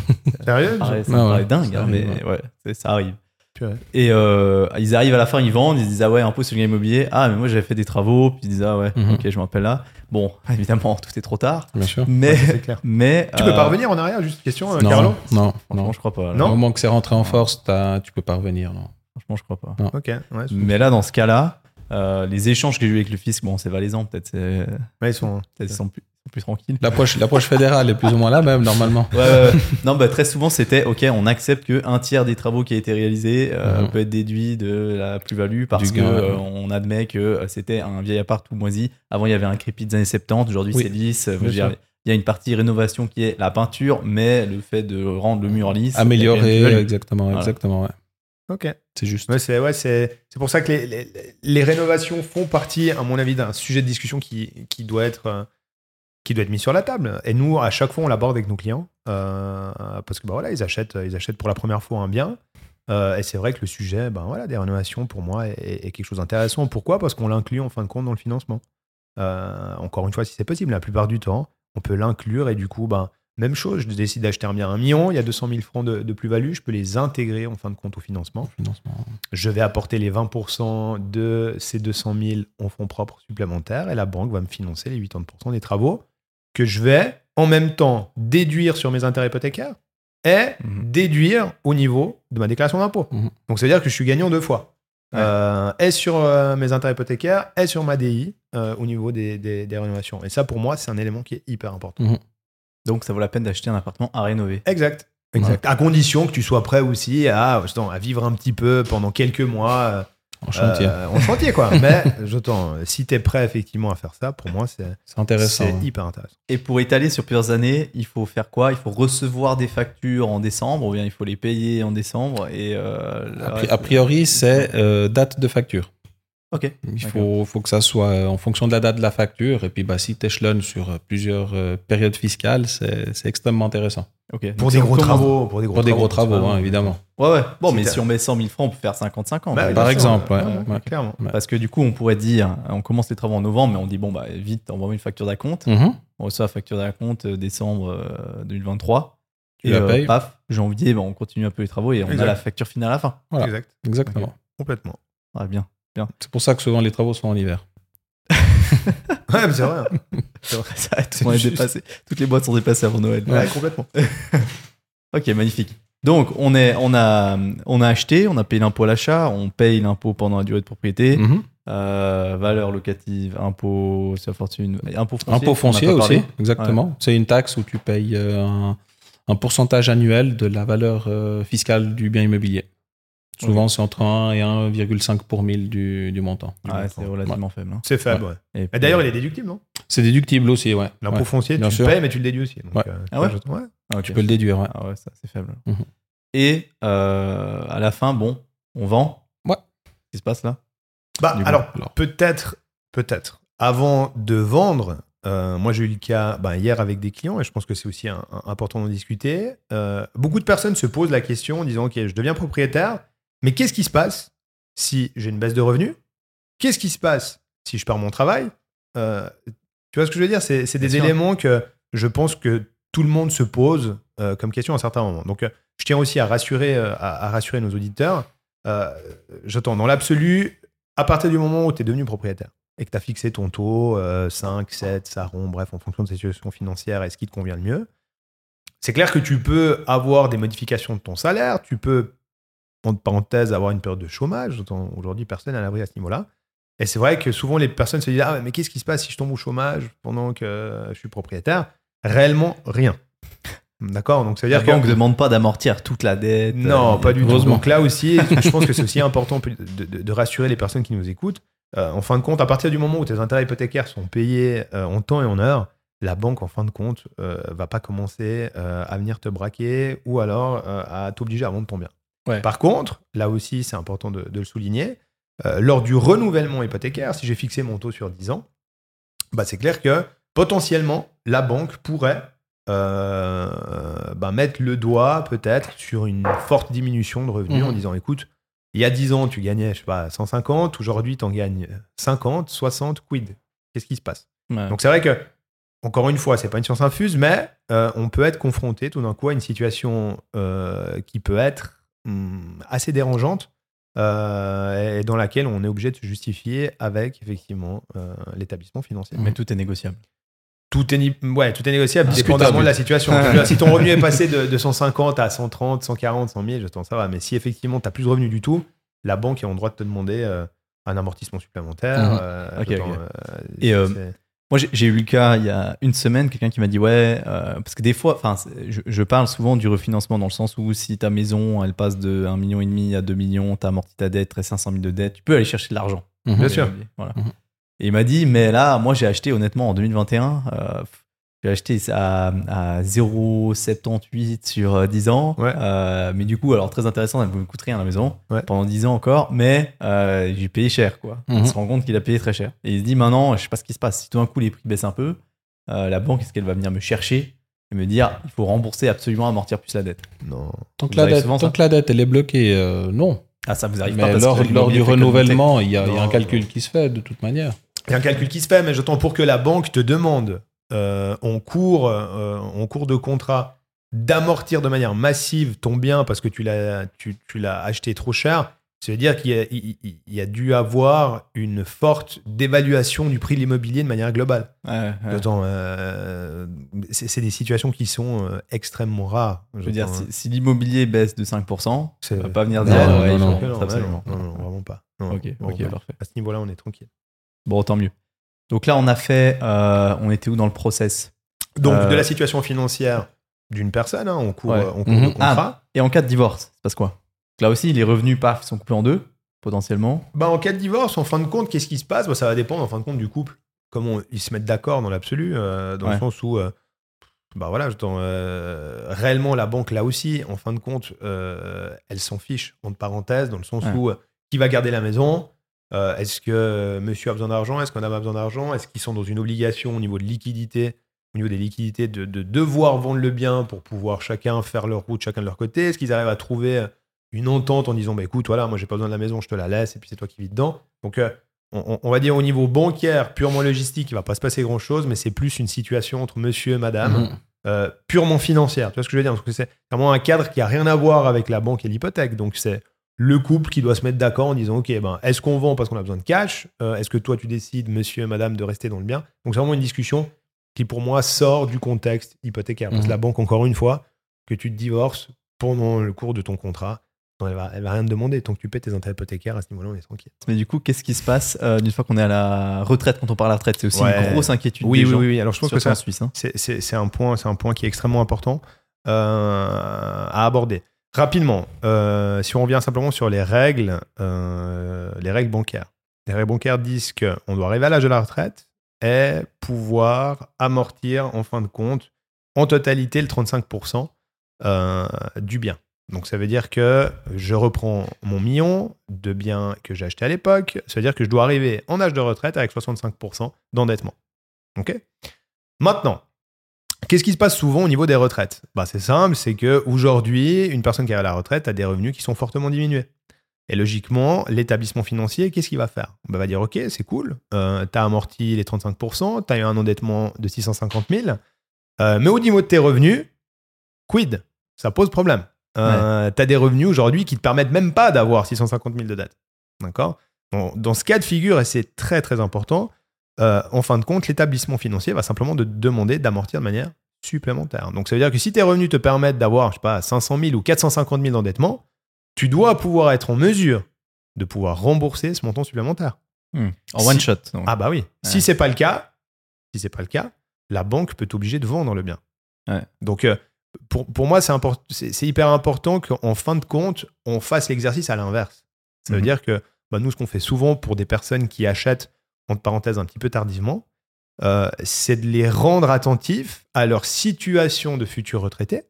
Sérieux ça paraît, ça Ouais, me paraît ouais, dingue, ça hein, arrive, mais ouais, ça arrive. Purée. Et euh, ils arrivent à la fin, ils vendent, ils se disent ah ouais, impôt sur le gain immobilier. Ah mais moi j'avais fait des travaux, puis ils disent ah ouais, Mhm. ok, je me rappelle là. Bon, évidemment, tout est trop tard, Bien sûr. mais Ouais, c'est clair. mais Tu peux euh, pas revenir en arrière, juste question, euh, non, Carlo non, Franchement, non. je crois pas. là. Non Au moment que c'est rentré en force, tu peux pas revenir. Non. Franchement, je crois pas. Ok, ouais, c'est- Mais là, dans ce cas-là, euh, les échanges que j'ai eu avec le fisc, bon, c'est valaisant, peut-être, c'est- ouais, ils sont. peut-être ils sont plus, tranquilles. L'approche, l'approche fédérale est plus ou moins la même, normalement. Ouais, ouais, ouais. non, bah, très souvent, c'était OK, on accepte que un tiers des travaux qui a été réalisé euh, Mhm. peut être déduit de la plus-value parce ouais. euh, on admet que c'était un vieil appart tout moisi. Avant, il y avait un crépi des années 70, aujourd'hui, Oui, c'est lisse. Il y a une partie rénovation qui est la peinture, mais le fait de rendre le mur lisse. Améliorer, exactement, Voilà. exactement. Ouais. Ok. C'est juste. Ouais, c'est ouais, c'est pour ça que les, les, les rénovations font partie, à mon avis, d'un sujet de discussion qui, qui doit être euh, qui doit être mis sur la table. Et nous, à chaque fois, on l'aborde avec nos clients euh, parce que bah voilà, ils achètent ils achètent pour la première fois un bien. Euh, et c'est vrai que le sujet, ben voilà, des rénovations pour moi est, est quelque chose d'intéressant. Pourquoi? Parce qu'on l'inclut en fin de compte dans le financement. Encore une fois, si c'est possible, la plupart du temps, on peut l'inclure et du coup, ben même chose. Je décide d'acheter un bien à un million, il y a 200 000 francs de, de plus-value, je peux les intégrer en fin de compte au financement Financement. je vais apporter les 20% de ces 200 000 en fonds propres supplémentaires et la banque va me financer les 80% des travaux que je vais en même temps déduire sur mes intérêts hypothécaires et Mhm. déduire au niveau de ma déclaration d'impôt. Mhm. Donc ça veut dire que je suis gagnant deux fois. Ouais. Euh, et sur euh, mes intérêts hypothécaires et sur ma DI euh, au niveau des, des- des rénovations. Et ça, pour moi, c'est un élément qui est hyper important. Donc, ça vaut la peine d'acheter un appartement à rénover. Exact. Exact. À condition que tu sois prêt aussi à, à vivre un petit peu pendant quelques mois euh, En chantier. euh, en chantier, quoi. Mais j'entends, si tu es prêt effectivement à faire ça, pour moi, c'est c'est intéressant. c'est ouais. hyper intéressant. Et pour étaler sur plusieurs années, il faut faire quoi? Il faut recevoir des factures en décembre, ou bien il faut les payer en décembre. Et euh, A, priori, c'est euh, date de facture. Ok. Il faut, faut que ça soit en fonction de la date de la facture. Et puis, bah, si tu échelonnes sur euh, plusieurs euh, périodes fiscales, c'est c'est extrêmement intéressant. Ok. Pour des on gros travaux. Pour des gros Pour des gros travaux, travaux, hein, évidemment. Ouais, ouais. Bon, Si mais si on met 100 000 francs, on peut faire 55 ans. Bah, par bien Par exemple, ouais. ouais, ouais. Clairement. Ouais. Parce que du coup, on pourrait dire, on commence les travaux en novembre, mais on dit, bon, bah, vite, envoie une facture d'acompte. Mhm. On reçoit la facture d'acompte euh, décembre euh, 2023. Tu et la euh, payes. paf, janvier, bah, on continue un peu les travaux et on Exact. a la facture finale à la fin. Voilà. Exact. Exactement. Complètement. Ah, bien. C'est pour ça que souvent les travaux sont en hiver. Ouais, mais c'est vrai. hein. C'est vrai, ça a- tout le monde est juste. dépassé. Toutes les boîtes sont dépassées avant Noël. Ouais, complètement. Ok, magnifique. Donc, on, est, on, a, on a acheté, on a payé l'impôt à l'achat, on paye l'impôt pendant la durée de propriété, Mhm. euh, valeur locative, impôt sur la fortune, impôt foncier. Impôt on foncier aussi, exactement. C'est une taxe où tu payes euh, un, un pourcentage annuel de la valeur euh, fiscale du bien immobilier. Souvent, c'est entre 1 et 1,5 pour mille du, du montant. Du montant. c'est relativement faible. hein. C'est faible, ouais. Et Et puis- d'ailleurs, il est déductible, non? C'est déductible aussi, ouais. L'impôt Ouais. foncier, bien tu sûr. le payes, mais tu le déduis aussi. Donc, Ouais. euh, Ah ouais. Ah. Tu peux le déduire, ouais. Ah ouais, ça c'est faible. Mhm. Et euh, à la fin, bon, on vend? Ouais. Qu'est-ce qui se passe là? Bah, alors, alors. peut-être, peut-être. avant de vendre, euh, moi j'ai eu le cas ben, hier avec des clients et je pense que c'est aussi un- un- important d'en discuter. Euh, beaucoup de personnes se posent la question en disant Ok, je deviens propriétaire, mais qu'est-ce qui se passe si j'ai une baisse de revenus? Qu'est-ce qui se passe si je perds mon travail? Euh, Tu vois ce que je veux dire? C'est des sûr. éléments que je pense que tout le monde se pose euh, comme question à certains moments. Donc euh, je tiens aussi à rassurer, à, à rassurer nos auditeurs. J'entends, dans l'absolu, à partir du moment où tu es devenu propriétaire et que tu as fixé ton taux, euh, 5, 7, ça rond, bref, en fonction de ta situation financière et ce qui te convient le mieux, c'est clair que tu peux avoir des modifications de ton salaire, tu peux, entre parenthèses, avoir une période de chômage. Aujourd'hui, personne n'est à l'abri à ce niveau-là. Et c'est vrai que souvent, les personnes se disent Ah, mais qu'est-ce qui se passe si je tombe au chômage pendant que je suis propriétaire? Réellement, rien. D'accord? Donc, ça veut La dire que. banque ne demande pas d'amortir toute la dette. Non, euh, pas du tout. Donc là aussi, je pense que c'est aussi important de, de- de rassurer les personnes qui nous écoutent. Euh, en fin de compte, à partir du moment où tes intérêts hypothécaires sont payés euh, en temps et en heure, la banque, en fin de compte, euh, va pas commencer euh, à venir te braquer ou alors euh, à t'obliger à vendre ton bien. Ouais. Par contre, là aussi, c'est important de, de le souligner, euh, lors du renouvellement hypothécaire, si j'ai fixé mon taux sur 10 ans, bah, c'est clair que potentiellement, la banque pourrait euh, bah, mettre le doigt peut-être sur une forte diminution de revenus en disant écoute, il y a 10 ans, tu gagnais, je sais pas, 150, aujourd'hui, tu en gagnes 50, 60, quid Qu'est-ce qui se passe? Ouais. Donc c'est vrai que, encore une fois, c'est pas une science infuse, mais euh, on peut être confronté tout d'un coup à une situation qui peut être assez dérangeante euh, et dans laquelle on est obligé de se justifier avec effectivement euh, l'établissement financier. Mais tout est négociable. Tout est, ouais, tout est négociable Discutable. dépendamment de la situation. Si ton revenu est passé de, de 150 à 130, 140, 100 000, je t'en ça va. Mais si effectivement tu n'as plus de revenus du tout, la banque est en droit de te demander euh, un amortissement supplémentaire. Euh, Et, Moi, j'ai- eu le cas il y a une semaine, quelqu'un qui m'a dit ouais, euh, parce que des fois, enfin, je, je parle souvent du refinancement dans le sens où si ta maison, elle passe de 1,5 million et demi à 2 millions, t'as amorti ta dette, reste 500 000 de dette, tu peux aller chercher de l'argent. Mhm. Bien sûr. Voilà. Mhm. Et il m'a dit, mais là, moi, j'ai acheté honnêtement en 2021, euh, j'ai acheté ça à, à 0,78 sur euh, 10 ans. Ouais. Euh, mais du coup, alors très intéressant, elle ne me coûte rien à la maison Ouais. pendant 10 ans encore, mais euh, j'ai payé cher. quoi. Mhm. Il se rend compte qu'il a payé très cher. Et il se dit, maintenant, je sais pas ce qui se passe. Si tout d'un coup les prix baissent un peu, euh, la banque, est-ce qu'elle va venir me chercher et me dire, il faut rembourser absolument, amortir plus la dette? Non. Tant que, la dette, souvent, tant ça que la dette elle est bloquée, euh, non. Ah, ça vous arrive Mais pas parce lors, que lors du renouvellement, il y, a, il y a un calcul qui se fait de toute manière. Il y a un calcul qui se fait, mais j'entends pour que la banque te demande euh, en, cours, euh, en cours de contrat d'amortir de manière massive ton bien parce que tu l'as tu, tu l'as acheté trop cher, ça veut dire qu'il y, a- il- y a dû avoir une forte dévaluation du prix de l'immobilier de manière globale. Ouais, ouais. J'entends, euh, c'est c'est des situations qui sont euh, extrêmement rares. Je veux dire, J'entends, si, si l'immobilier baisse de 5%, c'est- on va pas venir dire, non, non, vraiment pas. Non, Ok, vraiment ok, parfait. À ce niveau-là, on est tranquille. Bon, tant mieux. Donc là, on a fait, euh, on était où dans le process? Donc, Euh, de la situation financière d'une personne, hein, en cours, Ouais. en cours Mhm. de contrat. Et en cas de divorce, ça se passe quoi? Là aussi, les revenus, paf, sont coupés en deux, potentiellement. Bah, en cas de divorce, en fin de compte, qu'est-ce qui se passe? Bah, Ça va dépendre, en fin de compte, du couple. Comment ils se mettent d'accord dans l'absolu, euh, dans Ouais. le sens où, euh, bah voilà, euh, réellement, la banque, là aussi, en fin de compte, euh, elle s'en fiche, entre parenthèses, dans le sens Ouais. où, euh, qui va garder la maison? Euh, Est-ce que euh, monsieur a besoin d'argent? Est-ce qu'on a besoin d'argent? Est-ce qu'ils sont dans une obligation au niveau de liquidité au niveau des liquidités, de, de devoir vendre le bien pour pouvoir chacun faire leur route, chacun de leur côté? Est-ce qu'ils arrivent à trouver une entente en disant bah, écoute, voilà, moi j'ai pas besoin de la maison, je te la laisse, et puis c'est toi qui vis dedans? Donc, euh, on, on va dire au niveau bancaire, purement logistique, il va pas se passer grand chose, mais c'est plus une situation entre monsieur et madame, euh, purement financière. Tu vois ce que je veux dire? Parce que c'est vraiment un cadre qui a rien à voir avec la banque et l'hypothèque. Donc, c'est le couple qui doit se mettre d'accord en disant ok ben est-ce qu'on vend parce qu'on a besoin de cash Euh, est-ce que toi tu décides monsieur et madame de rester dans le bien? Donc c'est vraiment une discussion qui pour moi sort du contexte hypothécaire parce que Mhm. la banque encore une fois que tu te divorces pendant le cours de ton contrat elle va, elle va rien te demander tant que tu paies tes intérêts hypothécaires à ce niveau-là on est tranquille Mais du coup, qu'est-ce qui se passe euh, une fois qu'on est à la retraite Quand on parle à la retraite, c'est aussi Ouais. une grosse inquiétude. oui des oui, gens, oui oui alors je pense que Suisse. hein. c'est- c'est c'est un point c'est un point qui est extrêmement important euh, à aborder rapidement euh, si on revient simplement sur les règles euh, les règles bancaires les règles bancaires disent qu'on doit arriver à l'âge de la retraite et pouvoir amortir en fin de compte en totalité le 35% euh, du bien Donc ça veut dire que je reprends mon million de biens que j'ai acheté à l'époque. Ça veut dire que je dois arriver en âge de retraite avec 65% d'endettement. OK? Maintenant, qu'est-ce qui se passe souvent au niveau des retraites? Bah, C'est simple, c'est qu'aujourd'hui, une personne qui est à la retraite a des revenus qui sont fortement diminués. Et logiquement, l'établissement financier, qu'est-ce qu'il va faire? Bah, Il va dire, OK, c'est cool, euh, tu as amorti les 35%, tu as eu un endettement de 650 000, euh, mais au niveau de tes revenus, quid? Ça pose problème. Euh, Tu as des revenus aujourd'hui qui te permettent même pas d'avoir 650 000 de dette. D'accord? Bon, Dans ce cas de figure, et c'est très très important, euh, en fin de compte, l'établissement financier va simplement te demander d'amortir de manière supplémentaire. Donc ça veut dire que si tes revenus te permettent d'avoir, je sais pas, 500 000 ou 450 000 d'endettement, tu dois pouvoir être en mesure de pouvoir rembourser ce montant supplémentaire. Hmm. En Si- one shot. donc. Ah bah oui. Si c'est pas le cas, si c'est pas le cas, la banque peut t'obliger de vendre le bien. Ouais. Donc euh, pour, pour moi, c'est import- c'est c'est hyper important qu'en fin de compte, on fasse l'exercice à l'inverse. Ça veut Mhm. dire que bah, nous, ce qu'on fait souvent pour des personnes qui achètent, entre parenthèses, un petit peu tardivement, euh, c'est de les rendre attentifs à leur situation de futurs retraités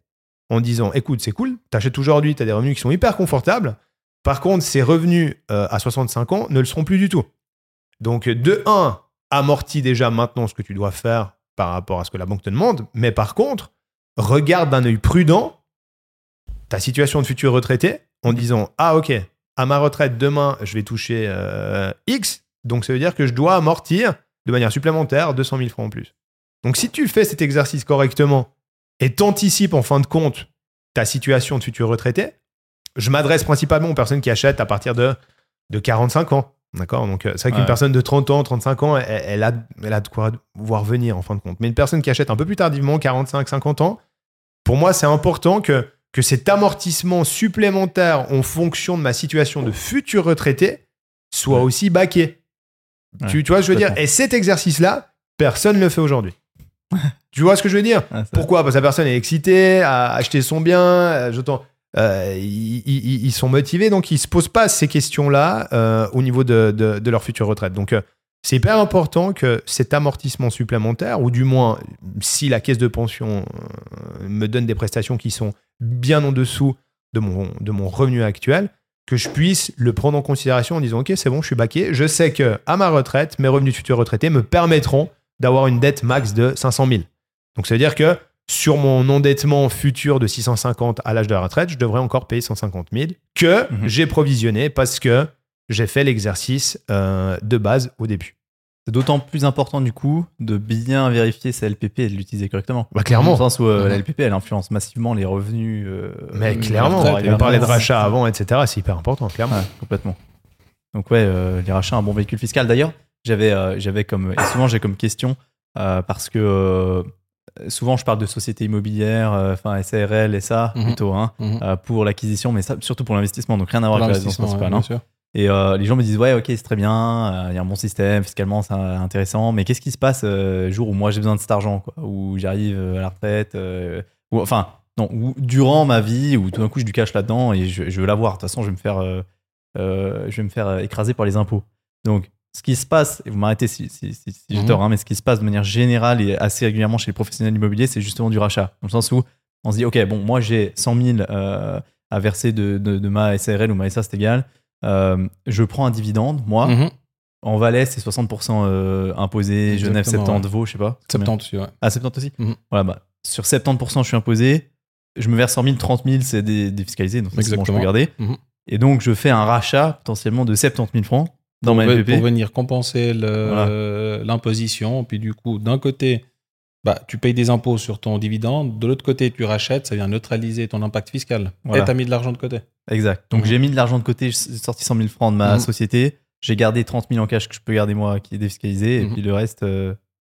en disant écoute, c'est cool, t'achètes aujourd'hui, t'as des revenus qui sont hyper confortables. Par contre, ces revenus euh, à 65 ans ne le seront plus du tout. Donc, de 1, amortis déjà maintenant ce que tu dois faire par rapport à ce que la banque te demande. Mais par contre, regarde d'un œil prudent ta situation de futur retraité en disant Ah, ok, à ma retraite demain, je vais toucher euh, X. Donc, ça veut dire que je dois amortir de manière supplémentaire 200 000 francs en plus. Donc, si tu fais cet exercice correctement et t'anticipes en fin de compte ta situation de futur retraité, je m'adresse principalement aux personnes qui achètent à partir de, de 45 ans. D'accord? Donc, euh, c'est vrai qu'une Ouais. personne de 30 ans, 35 ans, elle, elle a, elle a de quoi voir venir en fin de compte. Mais une personne qui achète un peu plus tardivement, 45, 50 ans, pour moi, c'est important que, que cet amortissement supplémentaire en fonction de ma situation de futur retraité soit aussi baqué. Ouais, tu, tu vois ce que je veux dire? Et cet exercice-là, personne ne le fait aujourd'hui. tu vois ce que je veux dire? Ah, pourquoi? Parce que la personne est excitée à acheter son bien. euh, j'entends, euh, ils, ils- ils sont motivés, donc ils se posent pas ces questions-là euh, au niveau de, de- de leur future retraite. Donc, euh, c'est hyper important que cet amortissement supplémentaire, ou du moins, si la caisse de pension me donne des prestations qui sont bien en dessous de mon, de mon revenu actuel, que je puisse le prendre en considération en disant, OK, c'est bon, je suis baqué. Je sais que à ma retraite, mes revenus de futur retraité me permettront d'avoir une dette max de 500 000. Donc, ça veut dire que sur mon endettement futur de 650 à l'âge de la retraite, je devrais encore payer 150 000 que Mhm. j'ai provisionné parce que j'ai fait l'exercice euh, de base au début. C'est d'autant plus important du coup de bien vérifier sa LPP et de l'utiliser correctement. Bah, clairement. Dans le sens où euh, Mhm. la LPP elle influence massivement les revenus. euh, Mais clairement, on parlait de rachat avant, etc. C'est hyper important, clairement. Ouais, complètement. Donc ouais, euh, les rachats, un bon véhicule fiscal. D'ailleurs, j'avais, euh, j'avais comme et souvent j'ai comme question euh, parce que euh, souvent je parle de sociétés immobilières, euh, enfin SARL, SA Mhm. plutôt, hein, euh, pour l'acquisition, mais ça, surtout pour l'investissement. Donc rien à voir avec la résidence L'investissement, ouais, principale. bien hein. sûr. Et euh, les gens me disent ouais ok c'est très bien, euh, il y a un bon système fiscalement c'est intéressant, mais qu'est-ce qui se passe euh, le jour où moi j'ai besoin de cet argent quoi, où j'arrive à la retraite, ou enfin non ou durant ma vie où tout d'un coup j'ai du cash là-dedans et je, je veux l'avoir. De toute façon je vais me faire je vais me faire écraser par les impôts. Donc ce qui se passe, et vous m'arrêtez si, si, si, si j'ai Mhm. tort, hein, mais ce qui se passe de manière générale et assez régulièrement chez les professionnels immobiliers, c'est justement du rachat. Dans le sens où on se dit, ok, bon, moi j'ai 100 000 euh, à verser de, de, de ma SARL ou ma SA, c'est égal. Euh, je prends un dividende, moi. Mhm. En Valais, c'est 60% euh, imposé. Genève, Exactement, 70 ouais. Vaud, je sais pas. 70 aussi, ouais. Ah, 70 aussi Mhm. Voilà, bah, sur 70%, je suis imposé. Je me verse 100 000, 30 000, c'est dé- défiscalisé. Donc, c'est bon, je peux Exactement. garder. Mhm. Et donc, je fais un rachat potentiellement de 70 000 francs dans ma pour, LPP. pour venir compenser l'imposition. Puis du coup, d'un côté, bah, tu payes des impôts sur ton dividende. De l'autre côté, tu rachètes. Ça vient neutraliser ton impact fiscal. Voilà. Et tu as mis de l'argent de côté. Exact. Donc Mhm. j'ai mis de l'argent de côté, j'ai sorti 100 000 francs de ma Mhm. société, j'ai gardé 30 000 en cash que je peux garder moi qui est défiscalisé, et Mhm. puis le reste, euh,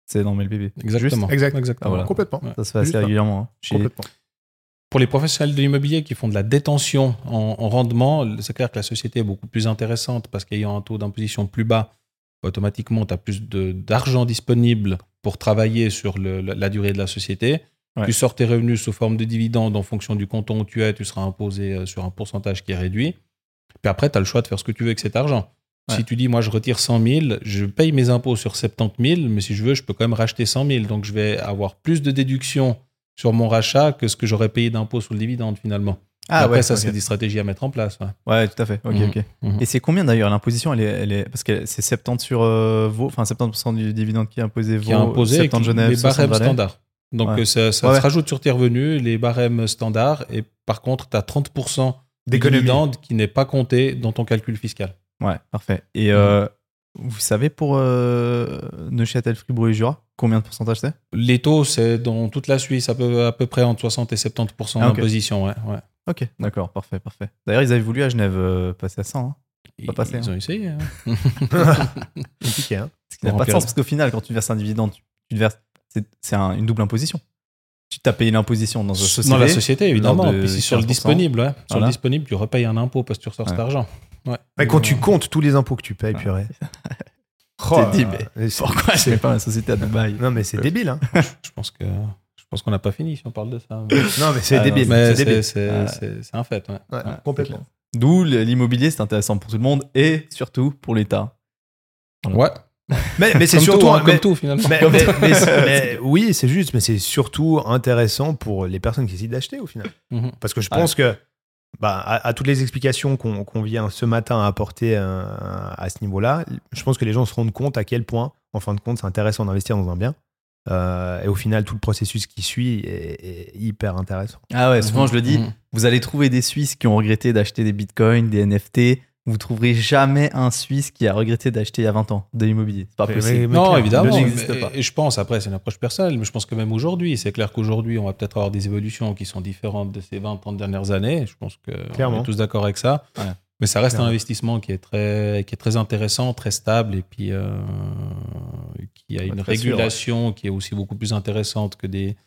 c'est dans mes LPP. Exactement. Exact. Exactement. Ah, voilà. Complètement. Ça se fait assez Juste régulièrement. hein. Chez- Complètement. Pour les professionnels de l'immobilier qui font de la détention en, en rendement, c'est clair que la société est beaucoup plus intéressante parce qu'ayant un taux d'imposition plus bas, automatiquement, tu as plus de- d'argent disponible pour travailler sur le- la, la durée de la société. Ouais. Tu sors tes revenus sous forme de dividendes en fonction du canton où tu es, tu seras imposé euh, sur un pourcentage qui est réduit. Puis après, tu as le choix de faire ce que tu veux avec cet argent. Ouais. Si tu dis, moi, je retire 100 000, je paye mes impôts sur 70 000, mais si je veux, je peux quand même racheter 100 000. Donc, je vais avoir plus de déductions sur mon rachat que ce que j'aurais payé d'impôts sur le dividende finalement. Ah Après, ouais, ça, c'est des stratégies à mettre en place. ouais. Ouais, tout à fait. Ok, Mhm. ok. Mhm. Et c'est combien d'ailleurs l'imposition? Elle est, elle est parce que c'est 70 sur euh, Vaud, enfin 70% du dividende qui est imposé qui a imposé avec 70 Genève, les 60 barèmes standards. Donc Ouais. euh, ça, ça Ouais, se rajoute sur tes revenus, les barèmes standards, et par contre, tu as 30% du D'économie. dividende qui n'est pas compté dans ton calcul fiscal. Ouais, parfait. Et euh, vous savez pour euh, Neuchâtel, Fribourg et Jura, combien de pourcentage c'est? Les taux, c'est dans toute la Suisse, à peu, à peu près entre 60 et 70% Ah, d'imposition. Ouais, ouais. Ok, d'accord, parfait, parfait. D'ailleurs, ils avaient voulu à Genève euh, passer à 100. Hein, Ils, Pas passé, ils hein. ont essayé. hein. Compliqué, hein. ce qui n'a pas de sens parce qu'au final, quand tu verses un dividende, tu, verses, c'est, c'est un- une double imposition. Tu t'as payé l'imposition dans une société. Dans la société, évidemment. de Puis c'est sur le 15%. disponible. ouais. Sur Voilà. le disponible, tu repayes un impôt parce que tu ressors cet Ouais. argent. Ouais. Ouais, quand tu comptes tous les impôts que tu payes, Ouais. purée. T'es dit, mais Pourquoi je mets pas ma société à Dubaï? Non, mais c'est débile, hein. Je pense que pense qu'on n'a pas fini si on parle de ça. mais- Non, mais c'est Ah, débile. Mais c'est Ah. un fait. ouais. Ouais, Ouais, complètement. D'où l'immobilier, c'est intéressant pour tout le monde et surtout pour l'État. Ouais. Mais, mais c'est surtout. tout, hein, mais- comme tout finalement. mais- Comme mais- tout. mais- mais oui, c'est juste, mais c'est surtout intéressant pour les personnes qui décident d'acheter au final. Mhm. Parce que je Ouais. pense que, bah, à, à toutes les explications qu'on vient ce matin apporter euh, à ce niveau-là, je pense que les gens se rendent compte à quel point, en fin de compte, c'est intéressant d'investir dans un bien. Euh, et au final, tout le processus qui suit est, est hyper intéressant. Ah ouais, souvent je le dis, Mhm. vous allez trouver des Suisses qui ont regretté d'acheter des bitcoins, des NFT. Vous trouverez jamais un Suisse qui a regretté d'acheter il y a 20 ans de l'immobilier. C'est pas Mais- possible. mais- Non, clair, évidemment. ça n'existe mais- pas. Et je pense, après, c'est une approche personnelle, mais je pense que même aujourd'hui, c'est clair qu'aujourd'hui, on va peut-être avoir des évolutions qui sont différentes de ces 20, 30 dernières années. Je pense qu'on Clairement. est tous d'accord avec ça. Ouais. Mais ça reste un investissement qui est, très, qui est très intéressant, très stable, et puis euh, qui a une sûr, régulation qui est aussi beaucoup plus intéressante que des,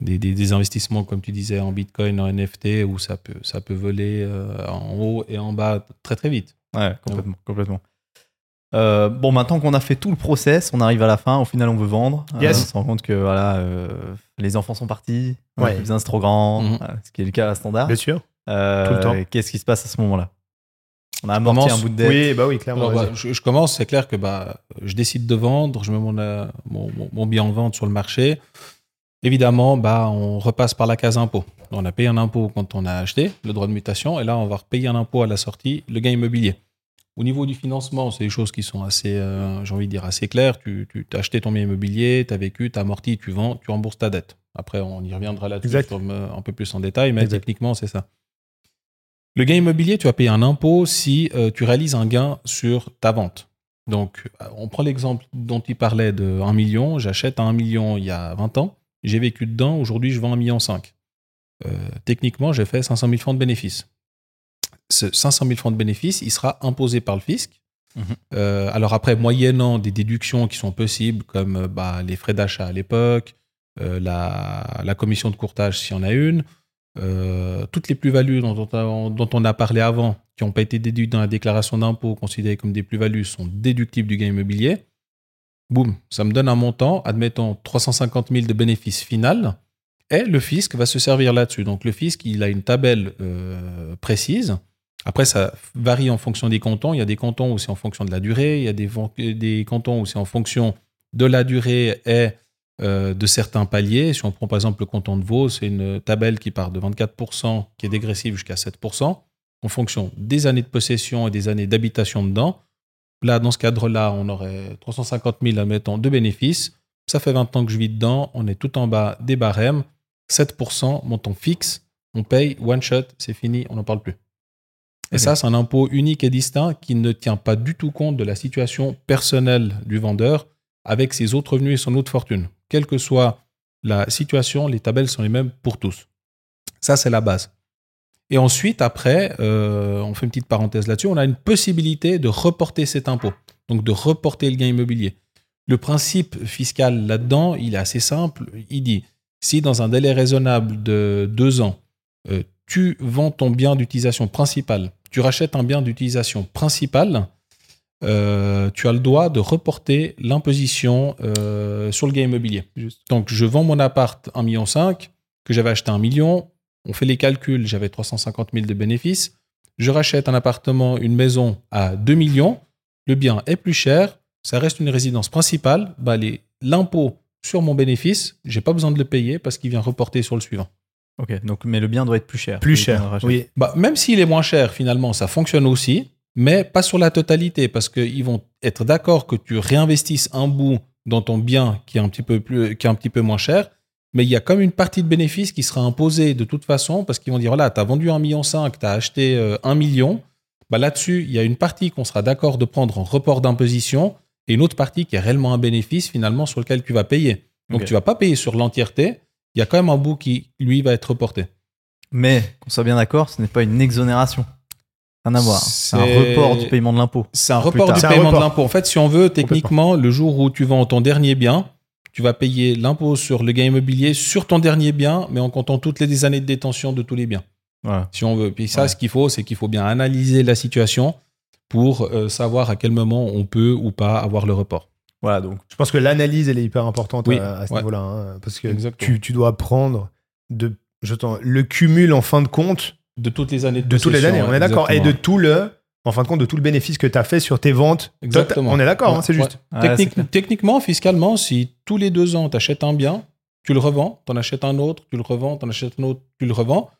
des, des- des investissements, comme tu disais, en Bitcoin, en NFT, où ça peut, ça peut voler euh, en haut et en bas très très vite. Ouais, complètement. complètement. Euh, bon, maintenant qu'on a fait tout le process, on arrive à la fin. Au final, on veut vendre. Euh, on se rend compte que voilà, euh, les enfants sont partis. Ouais. besoin, c'est trop grand. Mhm. Ce qui est le cas à standard. Bien sûr. Euh, tout le temps. Qu'est-ce qui se passe à ce moment-là? On a amorti commence. un bout de dette. Oui, bah oui, clairement. Alors, bah, je, je commence, c'est clair que bah, je décide de vendre, je mets mon, euh, mon, mon- mon bien en vente sur le marché. Évidemment, bah, on repasse par la case impôt. On a payé un impôt quand on a acheté, le droit de mutation, et là, on va repayer un impôt à la sortie, le gain immobilier. Au niveau du financement, c'est des choses qui sont assez, euh, j'ai envie de dire, assez claires. Tu, tu as acheté ton bien immobilier, tu as vécu, tu as amorti, tu vends, tu rembourses ta dette. Après, on y reviendra là-dessus euh, un peu plus en détail, mais Exact. techniquement, c'est ça. Le gain immobilier, tu vas payer un impôt si euh, tu réalises un gain sur ta vente. Donc, euh, on prend l'exemple dont il parlait de 1 million. J'achète à 1 million il y a 20 ans. J'ai vécu dedans. Aujourd'hui, je vends 1,5 million. Euh, techniquement, j'ai fait 500 000 francs de bénéfices. Ce 500 000 francs de bénéfices, il sera imposé par le fisc. Mhm. Euh, alors après, moyennant des déductions qui sont possibles, comme bah, les frais d'achat à l'époque, euh, la, la commission de courtage s'il y en a une, euh, toutes les plus-values dont, on a- parlé avant, qui n'ont pas été déduites dans la déclaration d'impôt, considérées comme des plus-values, sont déductibles du gain immobilier. Boum, ça me donne un montant, admettons 350 000 de bénéfice final, et le fisc va se servir là-dessus. Donc le fisc, il a une tabelle euh, précise. Après, ça varie en fonction des cantons. Il y a des cantons où c'est en fonction de la durée, il y a des, des cantons où c'est en fonction de la durée et euh, de certains paliers. Si on prend par exemple le canton de Vaud, c'est une tabelle qui part de 24% qui est dégressive jusqu'à 7% en fonction des années de possession et des années d'habitation dedans. Là, dans ce cadre-là, on aurait 350 000, admettons, de bénéfices. Ça fait 20 ans que je vis dedans. On est tout en bas des barèmes. 7%, montant fixe. On paye, one shot, c'est fini, on n'en parle plus. Et ça, c'est un impôt unique et distinct qui ne tient pas du tout compte de la situation personnelle du vendeur avec ses autres revenus et son autre fortune. Quelle que soit la situation, les tabelles sont les mêmes pour tous. Ça, c'est la base. Et ensuite, après, euh, on fait une petite parenthèse là-dessus, on a une possibilité de reporter cet impôt, donc de reporter le gain immobilier. Le principe fiscal là-dedans, il est assez simple. Il dit, si dans un délai raisonnable de deux ans, euh, tu vends ton bien d'utilisation principale, tu rachètes un bien d'utilisation principale, euh, tu as le droit de reporter l'imposition euh, sur le gain immobilier. Donc, je vends mon appart 1,5 million, que j'avais acheté 1 million, on fait les calculs, j'avais 350 000 de bénéfices, je rachète un appartement, une maison à 2 millions, le bien est plus cher, ça reste une résidence principale, bah les- l'impôt sur mon bénéfice, j'ai pas besoin de le payer parce qu'il vient reporter sur le suivant. Ok, donc, mais le bien doit être plus cher. Plus cher. Oui. Bah, même s'il est moins cher, finalement, ça fonctionne aussi, mais pas sur la totalité, parce qu'ils vont être d'accord que tu réinvestisses un bout dans ton bien qui est un petit peu, plus, qui est un petit peu moins cher, mais il y a comme une partie de bénéfice qui sera imposée de toute façon, parce qu'ils vont dire, voilà, tu as vendu 1,5 million, tu as acheté euh, 1 million, bah, là-dessus, il y a une partie qu'on sera d'accord de prendre en report d'imposition, et une autre partie qui est réellement un bénéfice, finalement, sur lequel tu vas payer. Donc, Ok. tu vas pas payer sur l'entièreté, il y a quand même un bout qui, lui, va être reporté. Mais, qu'on soit bien d'accord, ce n'est pas une exonération. Rien à voir. C'est un report du paiement de l'impôt. C'est un report du paiement de l'impôt. En fait, si on veut, techniquement, le jour où tu vends ton dernier bien, tu vas payer l'impôt sur le gain immobilier sur ton dernier bien, mais en comptant toutes les années de détention de tous les biens, Voilà. si on veut. Puis ça, Ouais. ce qu'il faut, c'est qu'il faut bien analyser la situation pour euh, savoir à quel moment on peut ou pas avoir le report. Voilà, donc, Je pense que l'analyse, elle est hyper importante Oui, à, à ce ouais. niveau-là. hein, parce que tu, tu dois prendre de, je le cumul en fin de compte De toutes les années de, de toutes les années. On est d'accord. Et de tout le, en fin de compte, de tout le bénéfice que tu as fait sur tes ventes. Exactement. On est d'accord, Ouais, hein, c'est juste. ouais. Technique- techniquement, fiscalement, si tous les deux ans, tu achètes un bien, tu le revends, tu en achètes un autre, tu le revends, tu en achètes un autre, tu le revends,